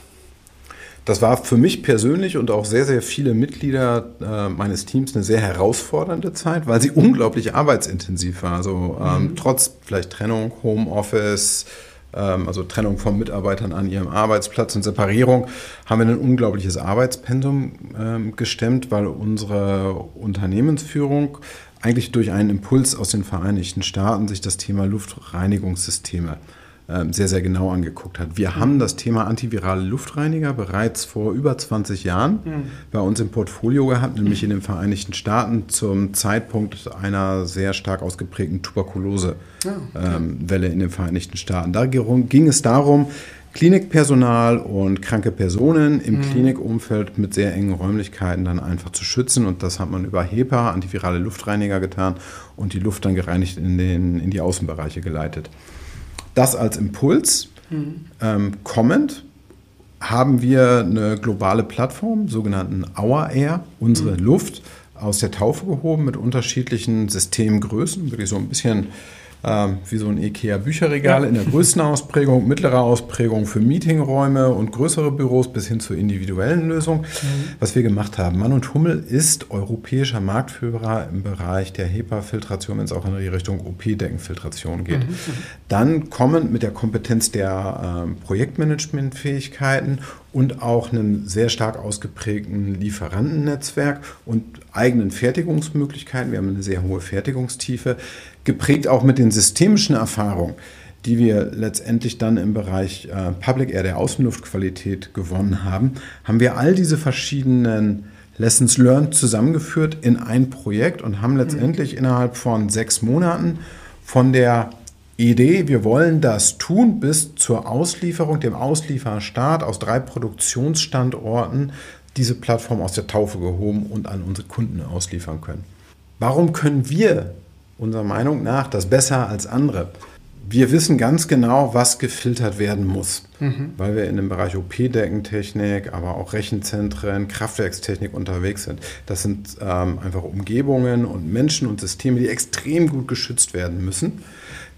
Das war für mich persönlich und auch sehr, sehr viele Mitglieder äh, meines Teams eine sehr herausfordernde Zeit, weil sie unglaublich arbeitsintensiv war. Also ähm, mhm. trotz vielleicht Trennung, Homeoffice, also Trennung von Mitarbeitern an ihrem Arbeitsplatz und Separierung, haben wir ein unglaubliches Arbeitspensum ähm, gestemmt, weil unsere Unternehmensführung eigentlich durch einen Impuls aus den Vereinigten Staaten sich das Thema Luftreinigungssysteme ähm, sehr, sehr genau angeguckt hat. Wir mhm. haben das Thema antivirale Luftreiniger bereits vor über 20 Jahren mhm. bei uns im Portfolio gehabt, nämlich in den Vereinigten Staaten zum Zeitpunkt einer sehr stark ausgeprägten Tuberkulosewelle ah, okay. ähm, in den Vereinigten Staaten. Da ging es darum, Klinikpersonal und kranke Personen im mhm. Klinikumfeld mit sehr engen Räumlichkeiten dann einfach zu schützen. Und das hat man über HEPA, antivirale Luftreiniger, getan und die Luft dann gereinigt in, den, in die Außenbereiche geleitet. Das als Impuls. Mhm. Ähm, kommend haben wir eine globale Plattform, sogenannten Our Air, unsere mhm. Luft aus der Taufe gehoben mit unterschiedlichen Systemgrößen, wirklich so ein bisschen ähm, wie so ein IKEA-Bücherregal ja. in der größten Ausprägung, mittlere Ausprägung für Meetingräume und größere Büros bis hin zur individuellen Lösung. Mhm. Was wir gemacht haben, Mann und Hummel ist europäischer Marktführer im Bereich der HEPA-Filtration, wenn es auch in die Richtung OP-Deckenfiltration geht. Mhm. Dann kommen mit der Kompetenz der ähm, Projektmanagementfähigkeiten und auch einem sehr stark ausgeprägten Lieferantennetzwerk und eigenen Fertigungsmöglichkeiten. Wir haben eine sehr hohe Fertigungstiefe, geprägt auch mit den systemischen Erfahrungen, die wir letztendlich dann im Bereich äh, Public Air der Außenluftqualität gewonnen haben, haben wir all diese verschiedenen Lessons Learned zusammengeführt in ein Projekt und haben letztendlich mhm. innerhalb von sechs Monaten von der Idee, wir wollen das tun, bis zur Auslieferung, dem Auslieferstart aus drei Produktionsstandorten diese Plattform aus der Taufe gehoben und an unsere Kunden ausliefern können. Warum können wir unserer Meinung nach das besser als andere? Wir wissen ganz genau, was gefiltert werden muss, mhm. weil wir in dem Bereich OP-Deckentechnik, aber auch Rechenzentren, Kraftwerkstechnik unterwegs sind. Das sind ähm, einfach Umgebungen und Menschen und Systeme, die extrem gut geschützt werden müssen.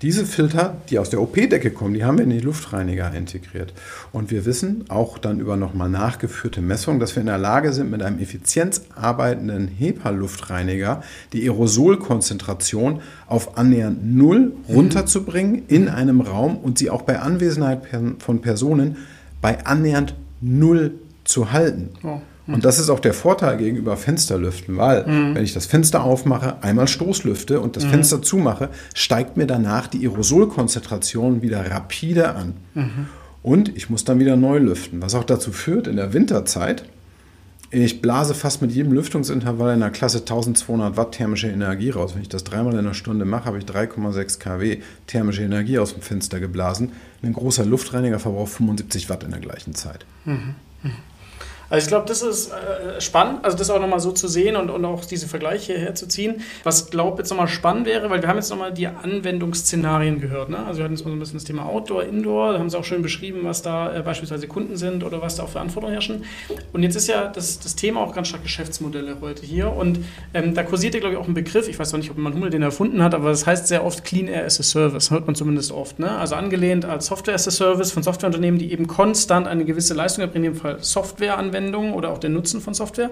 Diese Filter, die aus der OP-Decke kommen, die haben wir in die Luftreiniger integriert. Und wir wissen auch dann über nochmal nachgeführte Messungen, dass wir in der Lage sind, mit einem effizient arbeitenden HEPA-Luftreiniger die Aerosolkonzentration auf annähernd null runterzubringen in einem Raum und sie auch bei Anwesenheit von Personen bei annähernd null zu halten. Oh. Und das ist auch der Vorteil gegenüber Fensterlüften, weil mhm. wenn ich das Fenster aufmache, einmal Stoßlüfte und das mhm. Fenster zumache, steigt mir danach die Aerosolkonzentration wieder rapide an. Mhm. Und ich muss dann wieder neu lüften, was auch dazu führt, in der Winterzeit, ich blase fast mit jedem Lüftungsintervall in der Klasse 1200 Watt thermische Energie raus. Wenn ich das dreimal in einer Stunde mache, habe ich 3,6 kW thermische Energie aus dem Fenster geblasen. Ein großer Luftreiniger verbraucht 75 Watt in der gleichen Zeit. Also ich glaube, das ist äh, spannend, also das auch nochmal so zu sehen und, und auch diese Vergleiche herzuziehen. Was glaube jetzt nochmal spannend wäre, weil wir haben jetzt nochmal die Anwendungsszenarien gehört. Ne? Also wir hatten jetzt mal so ein bisschen das Thema Outdoor, Indoor, da haben sie auch schön beschrieben, was da äh, beispielsweise Kunden sind oder was da auch für Anforderungen herrschen. Und jetzt ist ja das, das Thema auch ganz stark Geschäftsmodelle heute hier und ähm, da kursiert ja glaube ich auch ein Begriff, ich weiß noch nicht, ob man Hummel den erfunden hat, aber das heißt sehr oft Clean Air as a Service, hört man zumindest oft. Ne? Also angelehnt als Software as a Service von Softwareunternehmen, die eben konstant eine gewisse Leistung erbringen, in dem Fall Softwareanwendungen Anwendungen oder auch der Nutzen von Software.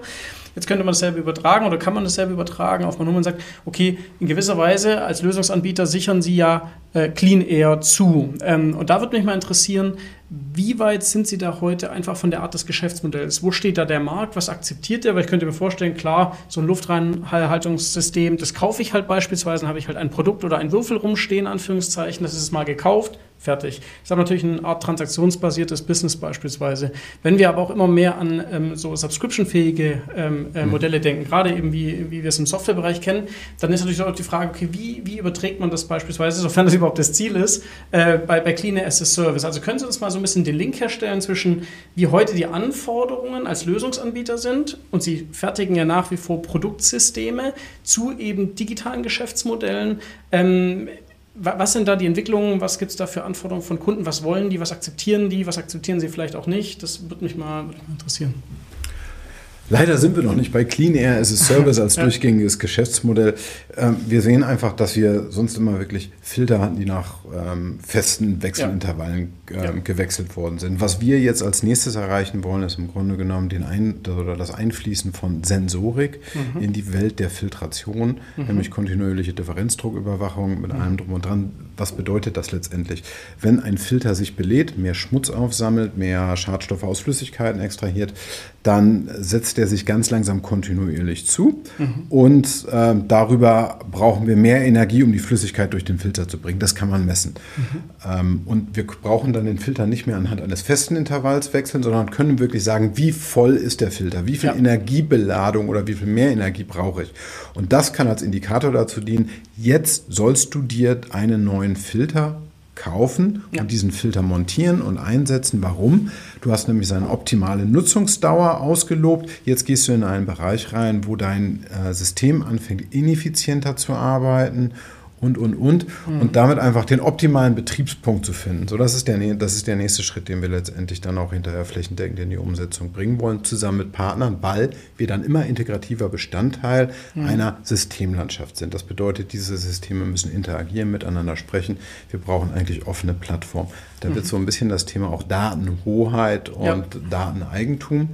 Jetzt könnte man dasselbe übertragen oder kann man dasselbe übertragen auf man sagt, okay, in gewisser Weise als Lösungsanbieter sichern Sie ja äh, Clean Air zu. Ähm, und da würde mich mal interessieren, wie weit sind Sie da heute einfach von der Art des Geschäftsmodells? Wo steht da der Markt? Was akzeptiert der? Weil ich könnte mir vorstellen, klar, so ein Luftreinhaltungssystem, das kaufe ich halt beispielsweise, dann habe ich halt ein Produkt oder ein Würfel rumstehen, Anführungszeichen, das ist mal gekauft, fertig. Ich habe natürlich eine Art transaktionsbasiertes Business beispielsweise. Wenn wir aber auch immer mehr an ähm, so subscription-fähige ähm, äh, mhm. Modelle denken, gerade eben wie, wie wir es im Softwarebereich kennen, dann ist natürlich auch die Frage, okay, wie, wie überträgt man das beispielsweise, sofern das überhaupt das Ziel ist, äh, bei, bei Clean as a Service. Also können Sie uns mal so ein bisschen den Link herstellen zwischen, wie heute die Anforderungen als Lösungsanbieter sind und Sie fertigen ja nach wie vor Produktsysteme zu eben digitalen Geschäftsmodellen. Ähm, was sind da die Entwicklungen? Was gibt es da für Anforderungen von Kunden? Was wollen die? Was akzeptieren die? Was akzeptieren sie vielleicht auch nicht? Das würde mich mal, würde mich mal interessieren. Leider sind wir noch nicht bei Clean Air as a Service als <laughs> ja. durchgängiges Geschäftsmodell. Ähm, wir sehen einfach, dass wir sonst immer wirklich Filter hatten, die nach ähm, festen Wechselintervallen ja. Ähm, gewechselt worden sind. Was wir jetzt als nächstes erreichen wollen, ist im Grunde genommen den Ein oder das Einfließen von Sensorik mhm. in die Welt der Filtration, mhm. nämlich kontinuierliche Differenzdrucküberwachung mit mhm. allem drum und dran. Was bedeutet das letztendlich? Wenn ein Filter sich belädt, mehr Schmutz aufsammelt, mehr Schadstoffe aus Flüssigkeiten extrahiert, dann setzt er sich ganz langsam kontinuierlich zu. Mhm. Und äh, darüber brauchen wir mehr Energie, um die Flüssigkeit durch den Filter zu bringen. Das kann man messen. Mhm. Ähm, und wir brauchen dann den Filter nicht mehr anhand eines festen Intervalls wechseln, sondern können wirklich sagen, wie voll ist der Filter, wie viel ja. Energiebeladung oder wie viel mehr Energie brauche ich. Und das kann als Indikator dazu dienen, jetzt sollst du dir einen neuen Filter kaufen und ja. diesen Filter montieren und einsetzen. Warum? Du hast nämlich seine optimale Nutzungsdauer ausgelobt. Jetzt gehst du in einen Bereich rein, wo dein äh, System anfängt, ineffizienter zu arbeiten und, und, und. Mhm. Und damit einfach den optimalen Betriebspunkt zu finden. So, das ist, der, das ist der nächste Schritt, den wir letztendlich dann auch hinterher flächendeckend in die Umsetzung bringen wollen, zusammen mit Partnern, weil wir dann immer integrativer Bestandteil mhm. einer Systemlandschaft sind. Das bedeutet, diese Systeme müssen interagieren, miteinander sprechen. Wir brauchen eigentlich offene Plattformen. Da mhm. wird so ein bisschen das Thema auch Datenhoheit und ja. Dateneigentum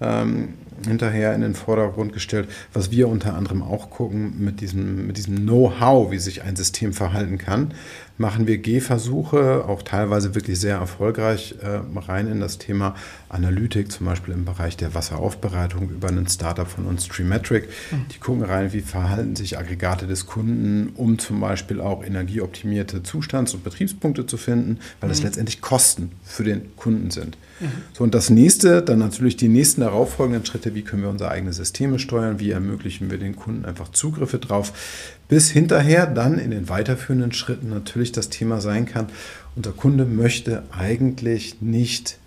ähm, hinterher in den Vordergrund gestellt. Was wir unter anderem auch gucken mit diesem, mit diesem Know-how, wie sich ein System verhalten kann, machen wir Gehversuche, auch teilweise wirklich sehr erfolgreich, äh, rein in das Thema Analytik, zum Beispiel im Bereich der Wasseraufbereitung über einen Startup von uns, Streametric. Mhm. Die gucken rein, wie verhalten sich Aggregate des Kunden, um zum Beispiel auch energieoptimierte Zustands- und Betriebspunkte zu finden, weil das mhm. letztendlich Kosten für den Kunden sind. Mhm. So, und das nächste, dann natürlich die nächsten darauffolgenden Schritte, wie können wir unsere eigenen Systeme steuern, wie ermöglichen wir den Kunden einfach Zugriffe drauf, bis hinterher dann in den weiterführenden Schritten natürlich das Thema sein kann, unser Kunde möchte eigentlich nicht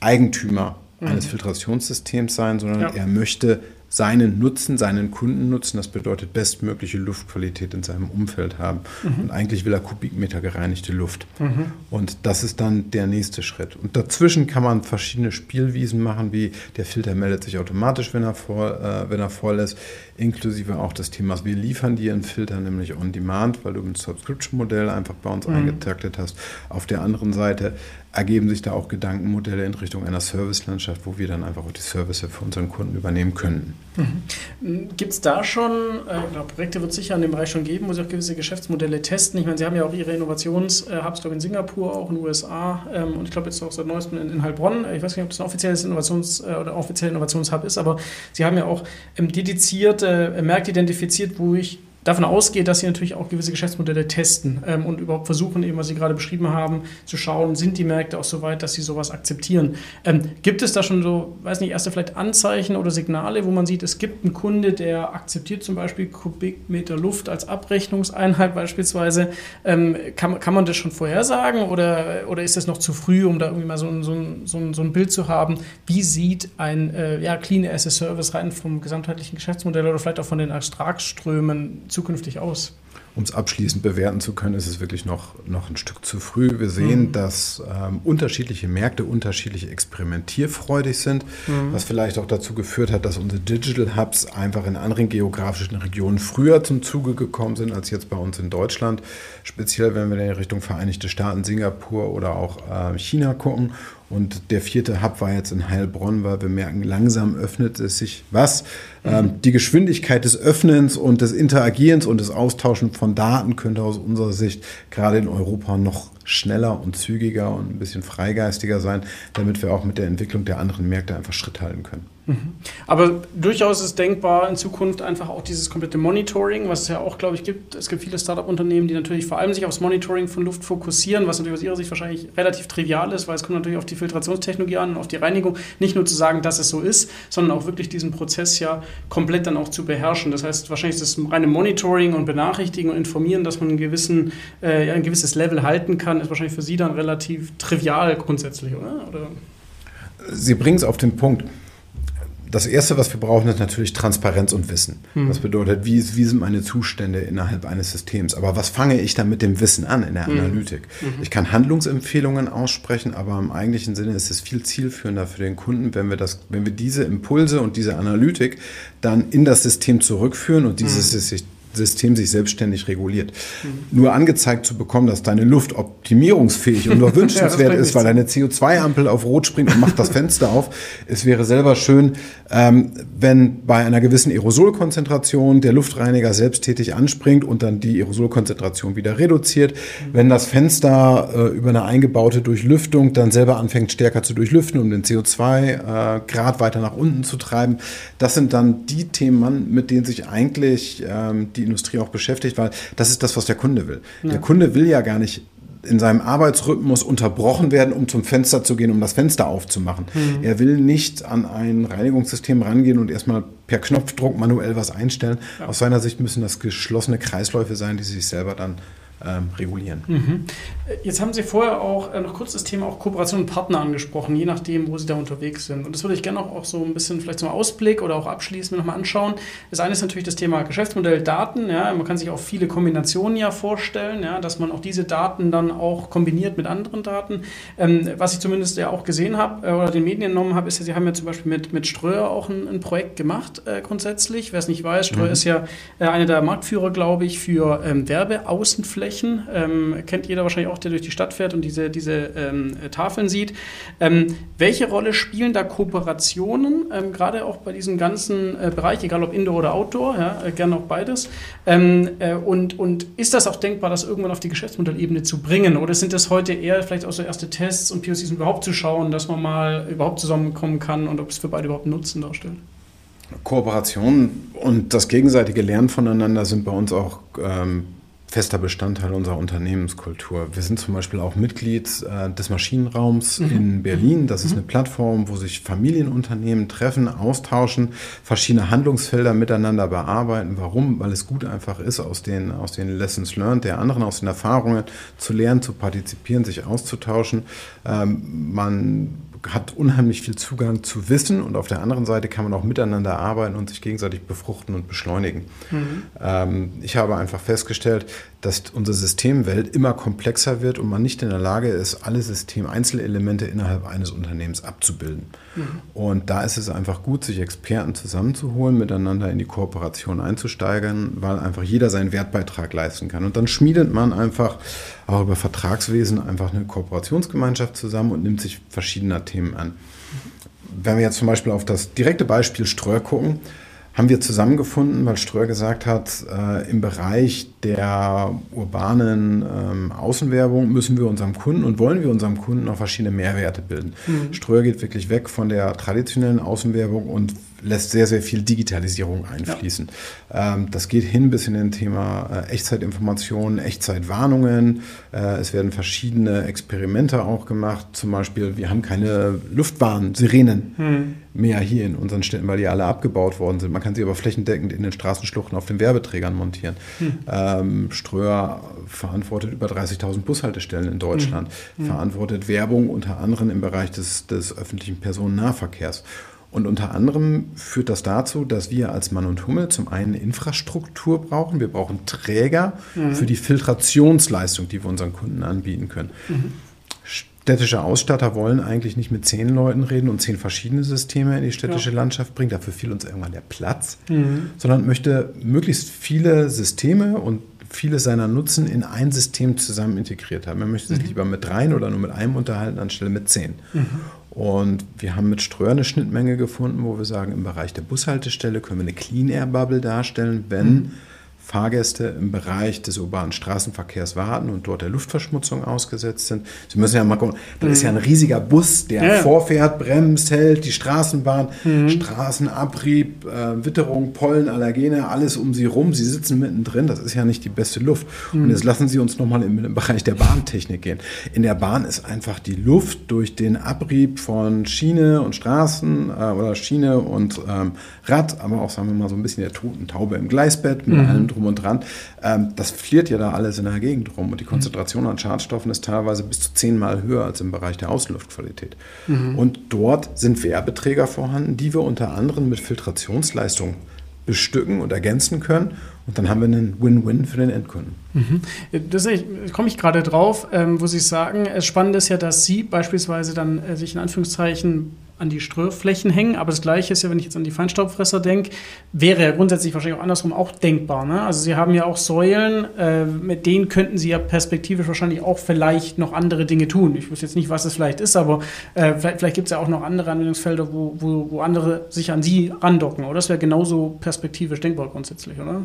Eigentümer mhm. eines Filtrationssystems sein, sondern ja. er möchte seinen Nutzen, seinen Kunden nutzen. Das bedeutet bestmögliche Luftqualität in seinem Umfeld haben. Mhm. Und eigentlich will er Kubikmeter gereinigte Luft. Mhm. Und das ist dann der nächste Schritt. Und dazwischen kann man verschiedene Spielwiesen machen, wie der Filter meldet sich automatisch, wenn er, voll, äh, wenn er voll ist, inklusive auch des Themas, wir liefern dir einen Filter, nämlich on demand, weil du ein Subscription-Modell einfach bei uns mhm. eingetaktet hast. Auf der anderen Seite ergeben sich da auch Gedankenmodelle in Richtung einer Servicelandschaft, wo wir dann einfach auch die Service für unseren Kunden übernehmen können. Gibt es da schon, äh, glaube, Projekte wird es sicher in dem Bereich schon geben, wo Sie auch gewisse Geschäftsmodelle testen? Ich meine, Sie haben ja auch Ihre Innovations-Hubs, glaube in Singapur, auch in den USA ähm, und ich glaube jetzt auch seit neuestem in, in, Heilbronn. Ich weiß nicht, ob das ein offizielles Innovations- äh, oder offizieller Innovationshub ist, aber Sie haben ja auch ähm, dedizierte äh, Märkte identifiziert, wo ich davon ausgeht, dass sie natürlich auch gewisse Geschäftsmodelle testen ähm, und überhaupt versuchen, eben was Sie gerade beschrieben haben, zu schauen, sind die Märkte auch so weit, dass sie sowas akzeptieren. Ähm, gibt es da schon so, weiß nicht, erste vielleicht Anzeichen oder Signale, wo man sieht, es gibt einen Kunde, der akzeptiert zum Beispiel Kubikmeter Luft als Abrechnungseinheit beispielsweise. Ähm, kann, kann man das schon vorhersagen oder, oder ist es noch zu früh, um da irgendwie mal so, so, so, so ein Bild zu haben? Wie sieht ein äh, ja, Clean as a Service rein vom gesamtheitlichen Geschäftsmodell oder vielleicht auch von den Ertragsströmen zukünftig aus? Um es abschließend bewerten zu können, ist es wirklich noch, noch ein Stück zu früh. Wir sehen, mhm. dass ähm, unterschiedliche Märkte unterschiedlich experimentierfreudig sind, mhm. was vielleicht auch dazu geführt hat, dass unsere Digital Hubs einfach in anderen geografischen Regionen früher zum Zuge gekommen sind als jetzt bei uns in Deutschland. Speziell, wenn wir in Richtung Vereinigte Staaten, Singapur oder auch äh, China gucken und der vierte Hub war jetzt in Heilbronn, weil wir merken, langsam öffnet es sich was. Mhm. Ähm, die Geschwindigkeit des Öffnens und des Interagierens und des Austauschen von Daten könnte aus unserer Sicht gerade in Europa noch schneller und zügiger und ein bisschen freigeistiger sein, damit wir auch mit der Entwicklung der anderen Märkte einfach Schritt halten können. Mhm. Aber durchaus ist denkbar in Zukunft einfach auch dieses komplette Monitoring, was es ja auch, glaube ich, gibt. Es gibt viele Startup-Unternehmen, die natürlich vor allem sich aufs Monitoring von Luft fokussieren, was natürlich aus ihrer Sicht wahrscheinlich relativ trivial ist, weil es kommt natürlich auf die Filtrationstechnologie an und auf die Reinigung. Nicht nur zu sagen, dass es so ist, sondern auch wirklich diesen Prozess ja komplett dann auch zu beherrschen. Das heißt, wahrscheinlich ist das reine Monitoring und Benachrichtigen und Informieren, dass man einen gewissen, äh, ein gewisses Level halten kann, ist wahrscheinlich für Sie dann relativ trivial grundsätzlich, oder? oder? Sie bringen es auf den Punkt das Erste, was wir brauchen, ist natürlich Transparenz und Wissen. Hm. Das bedeutet, wie, wie, sind meine Zustände innerhalb eines Systems? Aber was fange ich dann mit dem Wissen an in der hm. Analytik? Mhm. Ich kann Handlungsempfehlungen aussprechen, aber im eigentlichen Sinne ist es viel zielführender für den Kunden, wenn wir, das, wenn wir diese Impulse und diese Analytik dann in das System zurückführen und dieses hm. System sich selbstständig reguliert. Mhm. Nur angezeigt zu bekommen, dass deine Luft optimierungsfähig und <laughs> nur wünschenswert ja, ist, weil deine CO2-Ampel auf Rot springt und macht das Fenster auf. Es wäre selber schön, ähm, wenn bei einer gewissen Aerosolkonzentration der Luftreiniger selbsttätig anspringt und dann die Aerosolkonzentration wieder reduziert. Mhm. Wenn das Fenster äh, über eine eingebaute Durchlüftung dann selber anfängt stärker zu durchlüften, um den CO2-Grad äh, weiter nach unten zu treiben. Das sind dann die Themen, mit denen sich eigentlich ähm, die Industrie auch beschäftigt, weil das ist das, was der Kunde will. Ja. Der Kunde will ja gar nicht in seinem Arbeitsrhythmus unterbrochen werden, um zum Fenster zu gehen, um das Fenster aufzumachen. Mhm. Er will nicht an ein Reinigungssystem rangehen und erstmal per Knopfdruck manuell was einstellen. Ja. Aus seiner Sicht müssen das geschlossene Kreisläufe sein, die sich selber dann ähm, regulieren. Mhm. Jetzt haben Sie vorher auch äh, noch kurz das Thema auch Kooperation und Partner angesprochen, je nachdem, wo Sie da unterwegs sind. Und das würde ich gerne auch, auch so ein bisschen vielleicht zum Ausblick oder auch abschließend nochmal anschauen. Das eine ist natürlich das Thema Geschäftsmodell Daten. Ja. Man kann sich auch viele Kombinationen ja vorstellen, ja, dass man auch diese Daten dann auch kombiniert mit anderen Daten. Ähm, was ich zumindest ja auch gesehen habe äh, oder den Medien entnommen habe, ist ja, Sie haben ja zum Beispiel mit, mit Ströer auch ein, ein Projekt gemacht äh, grundsätzlich. Wer es nicht weiß, Ströer mhm. ist ja äh, einer der Marktführer, glaube ich, für ähm, Werbeaußenflächen. Ähm, kennt jeder wahrscheinlich auch, der durch die Stadt fährt und diese, diese ähm, Tafeln sieht. Ähm, welche Rolle spielen da Kooperationen, ähm, gerade auch bei diesem ganzen äh, Bereich, egal ob Indoor oder Outdoor, ja, äh, gerne auch beides? Ähm, äh, und, und ist das auch denkbar, das irgendwann auf die Geschäftsmodellebene zu bringen? Oder sind das heute eher vielleicht auch so erste Tests und POCs, um überhaupt zu schauen, dass man mal überhaupt zusammenkommen kann und ob es für beide überhaupt Nutzen darstellt? Kooperation und das gegenseitige Lernen voneinander sind bei uns auch ähm, fester Bestandteil unserer Unternehmenskultur. Wir sind zum Beispiel auch Mitglied äh, des Maschinenraums mhm. in Berlin. Das ist mhm. eine Plattform, wo sich Familienunternehmen treffen, austauschen, verschiedene Handlungsfelder miteinander bearbeiten. Warum? Weil es gut einfach ist, aus den, aus den Lessons learned der anderen, aus den Erfahrungen zu lernen, zu partizipieren, sich auszutauschen. Ähm, man hat unheimlich viel Zugang zu Wissen und auf der anderen Seite kann man auch miteinander arbeiten und sich gegenseitig befruchten und beschleunigen. Mhm. Ähm, ich habe einfach festgestellt, dass unsere Systemwelt immer komplexer wird und man nicht in der Lage ist, alle System-Einzelelemente innerhalb eines Unternehmens abzubilden. Mhm. Und da ist es einfach gut, sich Experten zusammenzuholen, miteinander in die Kooperation einzusteigen, weil einfach jeder seinen Wertbeitrag leisten kann. Und dann schmiedet man einfach auch über Vertragswesen einfach eine Kooperationsgemeinschaft zusammen und nimmt sich verschiedener Themen an. Wenn wir jetzt zum Beispiel auf das direkte Beispiel Ströer gucken, haben wir zusammengefunden, weil Ströer gesagt hat, äh, im Bereich der urbanen ähm, Außenwerbung müssen wir unserem Kunden und wollen wir unserem Kunden auch verschiedene Mehrwerte bilden. Mhm. Ströer geht wirklich weg von der traditionellen Außenwerbung und lässt sehr, sehr viel Digitalisierung einfließen. Ja. Ähm, das geht hin bis in den Thema äh, Echtzeitinformationen, Echtzeitwarnungen. Äh, es werden verschiedene Experimente auch gemacht. Zum Beispiel, wir haben keine Luftbahn-Sirenen hm. mehr hier in unseren Städten, weil die alle abgebaut worden sind. Man kann sie aber flächendeckend in den Straßenschluchten auf den Werbeträgern montieren. Hm. Ähm, Ströer verantwortet über 30.000 Bushaltestellen in Deutschland, hm. verantwortet Werbung unter anderem im Bereich des, des öffentlichen Personennahverkehrs. Und unter anderem führt das dazu, dass wir als Mann und Hummel zum einen Infrastruktur brauchen. Wir brauchen Träger mhm. für die Filtrationsleistung, die wir unseren Kunden anbieten können. Mhm. Städtische Ausstatter wollen eigentlich nicht mit zehn Leuten reden und zehn verschiedene Systeme in die städtische ja. Landschaft bringen. Dafür fiel uns irgendwann der Platz, mhm. sondern möchte möglichst viele Systeme und viele seiner Nutzen in ein System zusammen integriert haben. Er möchte sich mhm. lieber mit dreien oder nur mit einem unterhalten, anstelle mit zehn. Mhm. Und wir haben mit Ströer eine Schnittmenge gefunden, wo wir sagen, im Bereich der Bushaltestelle können wir eine Clean Air Bubble darstellen, wenn mhm. Fahrgäste im Bereich des urbanen Straßenverkehrs warten und dort der Luftverschmutzung ausgesetzt sind. Sie müssen ja mal gucken, das ist ja ein riesiger Bus, der ja. vorfährt, bremst, hält, die Straßenbahn, mhm. Straßenabrieb, äh, Witterung, Pollen, Allergene, alles um sie rum. Sie sitzen mittendrin, das ist ja nicht die beste Luft. Mhm. Und jetzt lassen Sie uns nochmal im, im Bereich der Bahntechnik gehen. In der Bahn ist einfach die Luft durch den Abrieb von Schiene und Straßen äh, oder Schiene und ähm, Rad, aber auch, sagen wir mal, so ein bisschen der toten Taube im Gleisbett mit mhm. allem drum und dran. Ähm, das fliert ja da alles in der Gegend rum und die mhm. Konzentration an Schadstoffen ist teilweise bis zu zehnmal höher als im Bereich der Außenluftqualität. Mhm. Und dort sind Werbeträger vorhanden, die wir unter anderem mit Filtrationsleistung bestücken und ergänzen können. Und dann haben wir einen Win-Win für den Endkunden. Mhm. Das komme ich gerade drauf, ähm, wo Sie sagen, es spannend ist ja, dass Sie beispielsweise dann äh, sich in Anführungszeichen an die Ströflächen hängen. Aber das Gleiche ist ja, wenn ich jetzt an die Feinstaubfresser denke, wäre ja grundsätzlich wahrscheinlich auch andersrum auch denkbar. Ne? Also Sie haben ja auch Säulen, äh, mit denen könnten Sie ja perspektivisch wahrscheinlich auch vielleicht noch andere Dinge tun. Ich wüsste jetzt nicht, was es vielleicht ist, aber äh, vielleicht, vielleicht gibt es ja auch noch andere Anwendungsfelder, wo, wo, wo andere sich an Sie randocken. Oder das wäre genauso perspektivisch denkbar grundsätzlich, oder?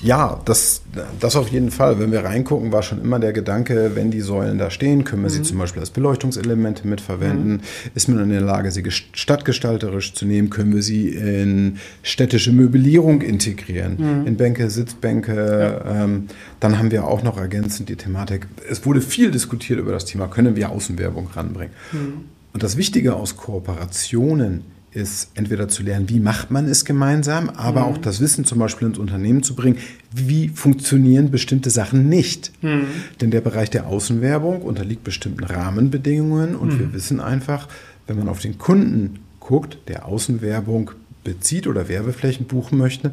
Ja, das, das auf jeden Fall. Wenn wir reingucken, war schon immer der Gedanke, wenn die Säulen da stehen, können wir mhm. sie zum Beispiel als Beleuchtungselemente mitverwenden. Mhm. Ist man in der Lage, sie stadtgestalterisch zu nehmen, können wir sie in städtische Möblierung integrieren, mhm. in Bänke, Sitzbänke. Ja. Ähm, dann haben wir auch noch ergänzend die Thematik, es wurde viel diskutiert über das Thema, können wir Außenwerbung ranbringen. Mhm. Und das Wichtige aus Kooperationen ist entweder zu lernen, wie macht man es gemeinsam, aber mhm. auch das Wissen zum Beispiel ins Unternehmen zu bringen, wie funktionieren bestimmte Sachen nicht. Mhm. Denn der Bereich der Außenwerbung unterliegt bestimmten Rahmenbedingungen und mhm. wir wissen einfach, wenn man auf den Kunden guckt, der Außenwerbung bezieht oder Werbeflächen buchen möchte,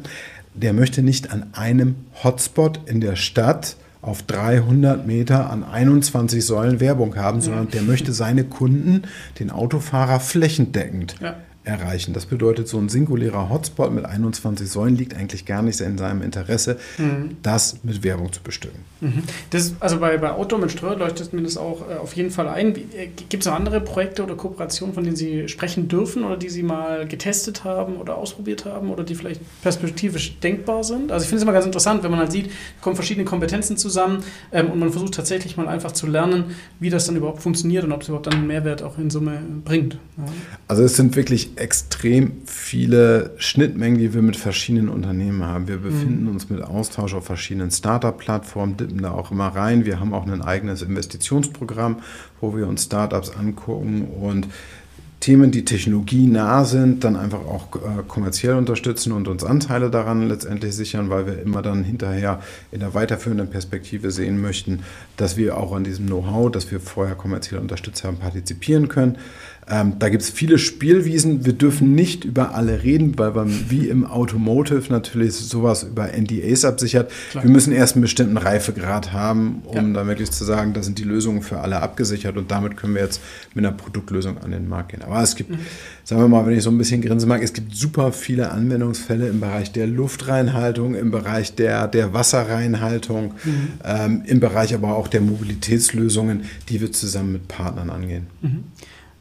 der möchte nicht an einem Hotspot in der Stadt auf 300 Meter an 21 Säulen Werbung haben, sondern der möchte seine Kunden, den Autofahrer, flächendeckend ja erreichen. Das bedeutet, so ein singulärer Hotspot mit 21 Säulen liegt eigentlich gar nicht in seinem Interesse, mhm. das mit Werbung zu bestücken. Mhm. Das, also bei, bei Outdoor mit Steuer leuchtet mir das auch äh, auf jeden Fall ein. Äh, Gibt es noch andere Projekte oder Kooperationen, von denen Sie sprechen dürfen oder die Sie mal getestet haben oder ausprobiert haben oder die vielleicht perspektivisch denkbar sind? Also ich finde es immer ganz interessant, wenn man halt sieht, kommen verschiedene Kompetenzen zusammen ähm, und man versucht tatsächlich mal einfach zu lernen, wie das dann überhaupt funktioniert und ob es überhaupt dann einen Mehrwert auch in Summe bringt. Ja. Also es sind wirklich extrem viele Schnittmengen, die wir mit verschiedenen Unternehmen haben. Wir befinden mhm. uns mit Austausch auf verschiedenen Startup-Plattformen, dippen da auch immer rein. Wir haben auch ein eigenes Investitionsprogramm, wo wir uns Startups angucken und Themen, die technologienah sind, dann einfach auch äh, kommerziell unterstützen und uns Anteile daran letztendlich sichern, weil wir immer dann hinterher in der weiterführenden Perspektive sehen möchten, dass wir auch an diesem Know-how, das wir vorher kommerziell unterstützt haben, partizipieren können. Ähm, da gibt es viele Spielwiesen. Wir dürfen nicht über alle reden, weil man wie im Automotive natürlich sowas über NDAs absichert. Klar. Wir müssen erst einen bestimmten Reifegrad haben, um ja. da wirklich zu sagen, da sind die Lösungen für alle abgesichert und damit können wir jetzt mit einer Produktlösung an den Markt gehen. Aber es gibt, mhm. sagen wir mal, wenn ich so ein bisschen grinsen mag, es gibt super viele Anwendungsfälle im Bereich der Luftreinhaltung, im Bereich der, der Wasserreinhaltung, mhm. ähm, im Bereich aber auch der Mobilitätslösungen, die wir zusammen mit Partnern angehen. Mhm.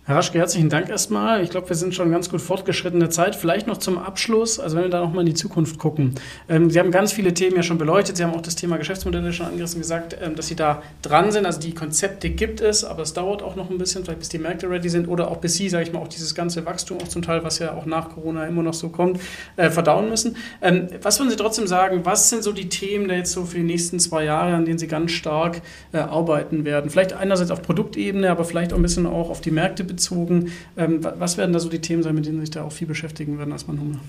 Herr Raschke, herzlichen Dank erstmal. Ich glaube, wir sind schon ganz gut fortgeschrittene Zeit. Vielleicht noch zum Abschluss, also wenn wir da nochmal in die Zukunft gucken. Ähm, Sie haben ganz viele Themen ja schon beleuchtet. Sie haben auch das Thema Geschäftsmodelle schon angerissen, gesagt, ähm, dass Sie da dran sind. Also die Konzepte gibt es, aber es dauert auch noch ein bisschen, vielleicht bis die Märkte ready sind oder auch bis Sie, sage ich mal, auch dieses ganze Wachstum auch zum Teil, was ja auch nach Corona immer noch so kommt, äh, verdauen müssen. Ähm, was würden Sie trotzdem sagen, was sind so die Themen da jetzt so für die nächsten zwei Jahre, an denen Sie ganz stark äh, arbeiten werden? Vielleicht einerseits auf Produktebene, aber vielleicht auch ein bisschen auch auf die Märkte bezogen bezogen. Ähm, was werden da so die Themen sein, mit denen sich da auch viel beschäftigen werden als Mann Hummel?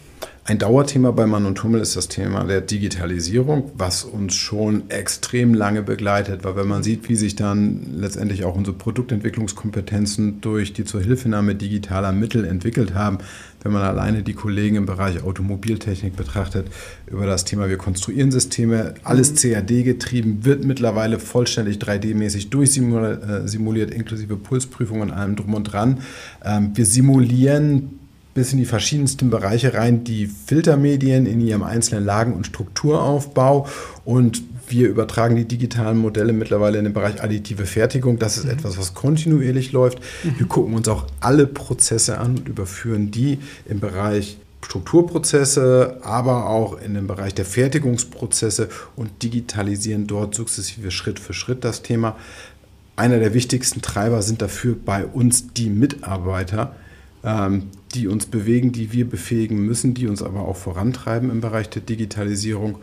Ein Dauerthema bei Mann und Hummel ist das Thema der Digitalisierung, was uns schon extrem lange begleitet, weil wenn man sieht, wie sich dann letztendlich auch unsere Produktentwicklungskompetenzen durch die Zuhilfenahme digitaler Mittel entwickelt haben, wenn man alleine die Kollegen im Bereich Automobiltechnik betrachtet, über das Thema, wir konstruieren Systeme, alles mhm. CAD getrieben, wird mittlerweile vollständig 3D-mäßig durchsimuliert, äh, inklusive Pulsprüfungen und allem drum und dran. Ähm, wir simulieren bis in die verschiedensten Bereiche rein, die Filtermedien in ihrem einzelnen Lagen- und Strukturaufbau und wir übertragen die digitalen Modelle mittlerweile in den Bereich additive Fertigung. Das ist mhm. etwas, was kontinuierlich läuft. Mhm. Wir gucken uns auch alle Prozesse an und überführen die im Bereich Strukturprozesse, aber auch in dem Bereich der Fertigungsprozesse und digitalisieren dort sukzessive Schritt für Schritt das Thema. Einer der wichtigsten Treiber sind dafür bei uns die Mitarbeiter, ähm, die uns bewegen, die wir befähigen müssen, die uns aber auch vorantreiben im Bereich der Digitalisierung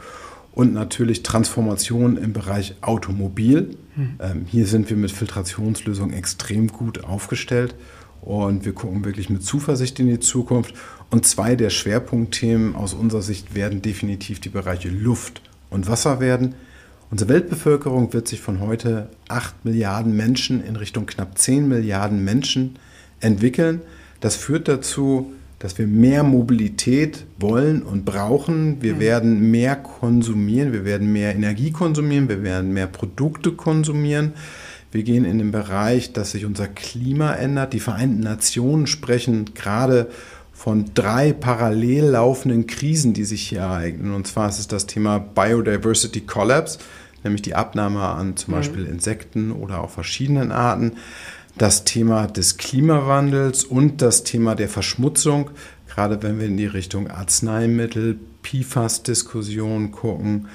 und natürlich Transformation im Bereich Automobil. Hm. hier sind wir mit Filtrationslösungen extrem gut aufgestellt und wir gucken wirklich mit Zuversicht in die Zukunft. Und zwei der Schwerpunktthemen aus unserer Sicht werden definitiv die Bereiche Luft und Wasser werden. Unsere Weltbevölkerung wird sich von heute 8 Milliarden Menschen in Richtung knapp 10 Milliarden Menschen entwickeln. Das führt dazu, dass wir mehr Mobilität wollen und brauchen. Wir mhm. werden mehr konsumieren, wir werden mehr Energie konsumieren, wir werden mehr Produkte konsumieren. Wir gehen in den Bereich, dass sich unser Klima ändert. Die Vereinten Nationen sprechen gerade von drei parallel laufenden Krisen, die sich hier ereignen. Und zwar ist es das Thema Biodiversity Collapse, nämlich die Abnahme an zum mhm. Beispiel Insekten oder auch verschiedenen Arten das Thema des Klimawandels und das Thema der Verschmutzung, gerade wenn wir in die Richtung Arzneimittel, PFAS-Diskussion gucken,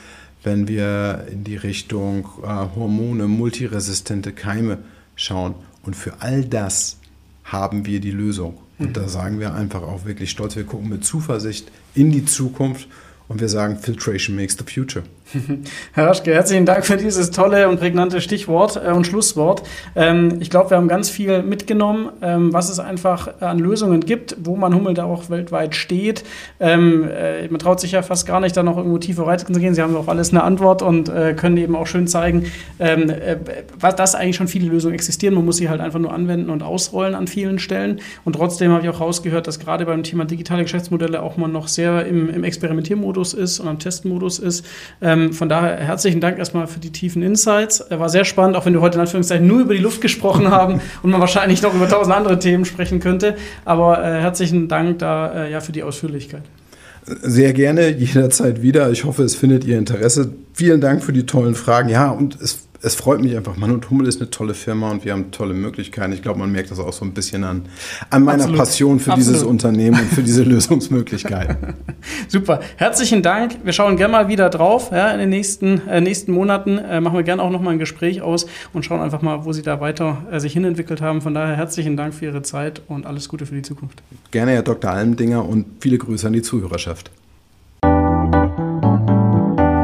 wenn wir in die Richtung äh, Hormone, multiresistente Keime schauen. Und für all das haben wir die Lösung. Und mhm. da sagen wir einfach auch wirklich stolz, wir gucken mit Zuversicht in die Zukunft Und wir sagen, Filtration makes the future. <laughs> Herr Raschke, herzlichen Dank für dieses tolle und prägnante Stichwort äh, und Schlusswort. Ähm, ich glaube, wir haben ganz viel mitgenommen, ähm, was es einfach an Lösungen gibt, wo man Hummel da auch weltweit steht. Ähm, äh, man traut sich ja fast gar nicht, da noch irgendwo tiefer reinzugehen. Sie haben auf alles eine Antwort und äh, können eben auch schön zeigen, dass eigentlich schon viele Lösungen existieren. Man muss sie halt einfach nur anwenden und ausrollen an vielen Stellen. Und trotzdem habe ich auch rausgehört, dass gerade beim Thema digitale Geschäftsmodelle auch man noch sehr im, im Experimentiermodus ist und am Testmodus ist. Ähm, von daher herzlichen Dank erstmal für die tiefen Insights. War sehr spannend, auch wenn wir heute in Anführungszeichen nur über die Luft gesprochen <laughs> haben und man wahrscheinlich noch über tausend andere Themen sprechen könnte. Aber äh, herzlichen Dank da äh, ja für die Ausführlichkeit. Sehr gerne, jederzeit wieder. Ich hoffe, es findet Ihr Interesse. Vielen Dank für die tollen Fragen. Ja, und es es freut mich einfach. Mann und Hummel ist eine tolle Firma und wir haben tolle Möglichkeiten. Ich glaube, man merkt das auch so ein bisschen an, an meiner Absolut. Passion für Absolut. dieses Unternehmen und für diese <laughs> Lösungsmöglichkeiten. Super. Herzlichen Dank. Wir schauen gerne mal wieder drauf. Ja, in den nächsten, äh, nächsten Monaten äh, machen wir gerne auch nochmal ein Gespräch aus und schauen einfach mal, wo Sie da weiter äh, sich hinentwickelt haben. Von daher herzlichen Dank für Ihre Zeit und alles Gute für die Zukunft. Gerne, Herr Dr. Almdinger, und viele Grüße an die Zuhörerschaft.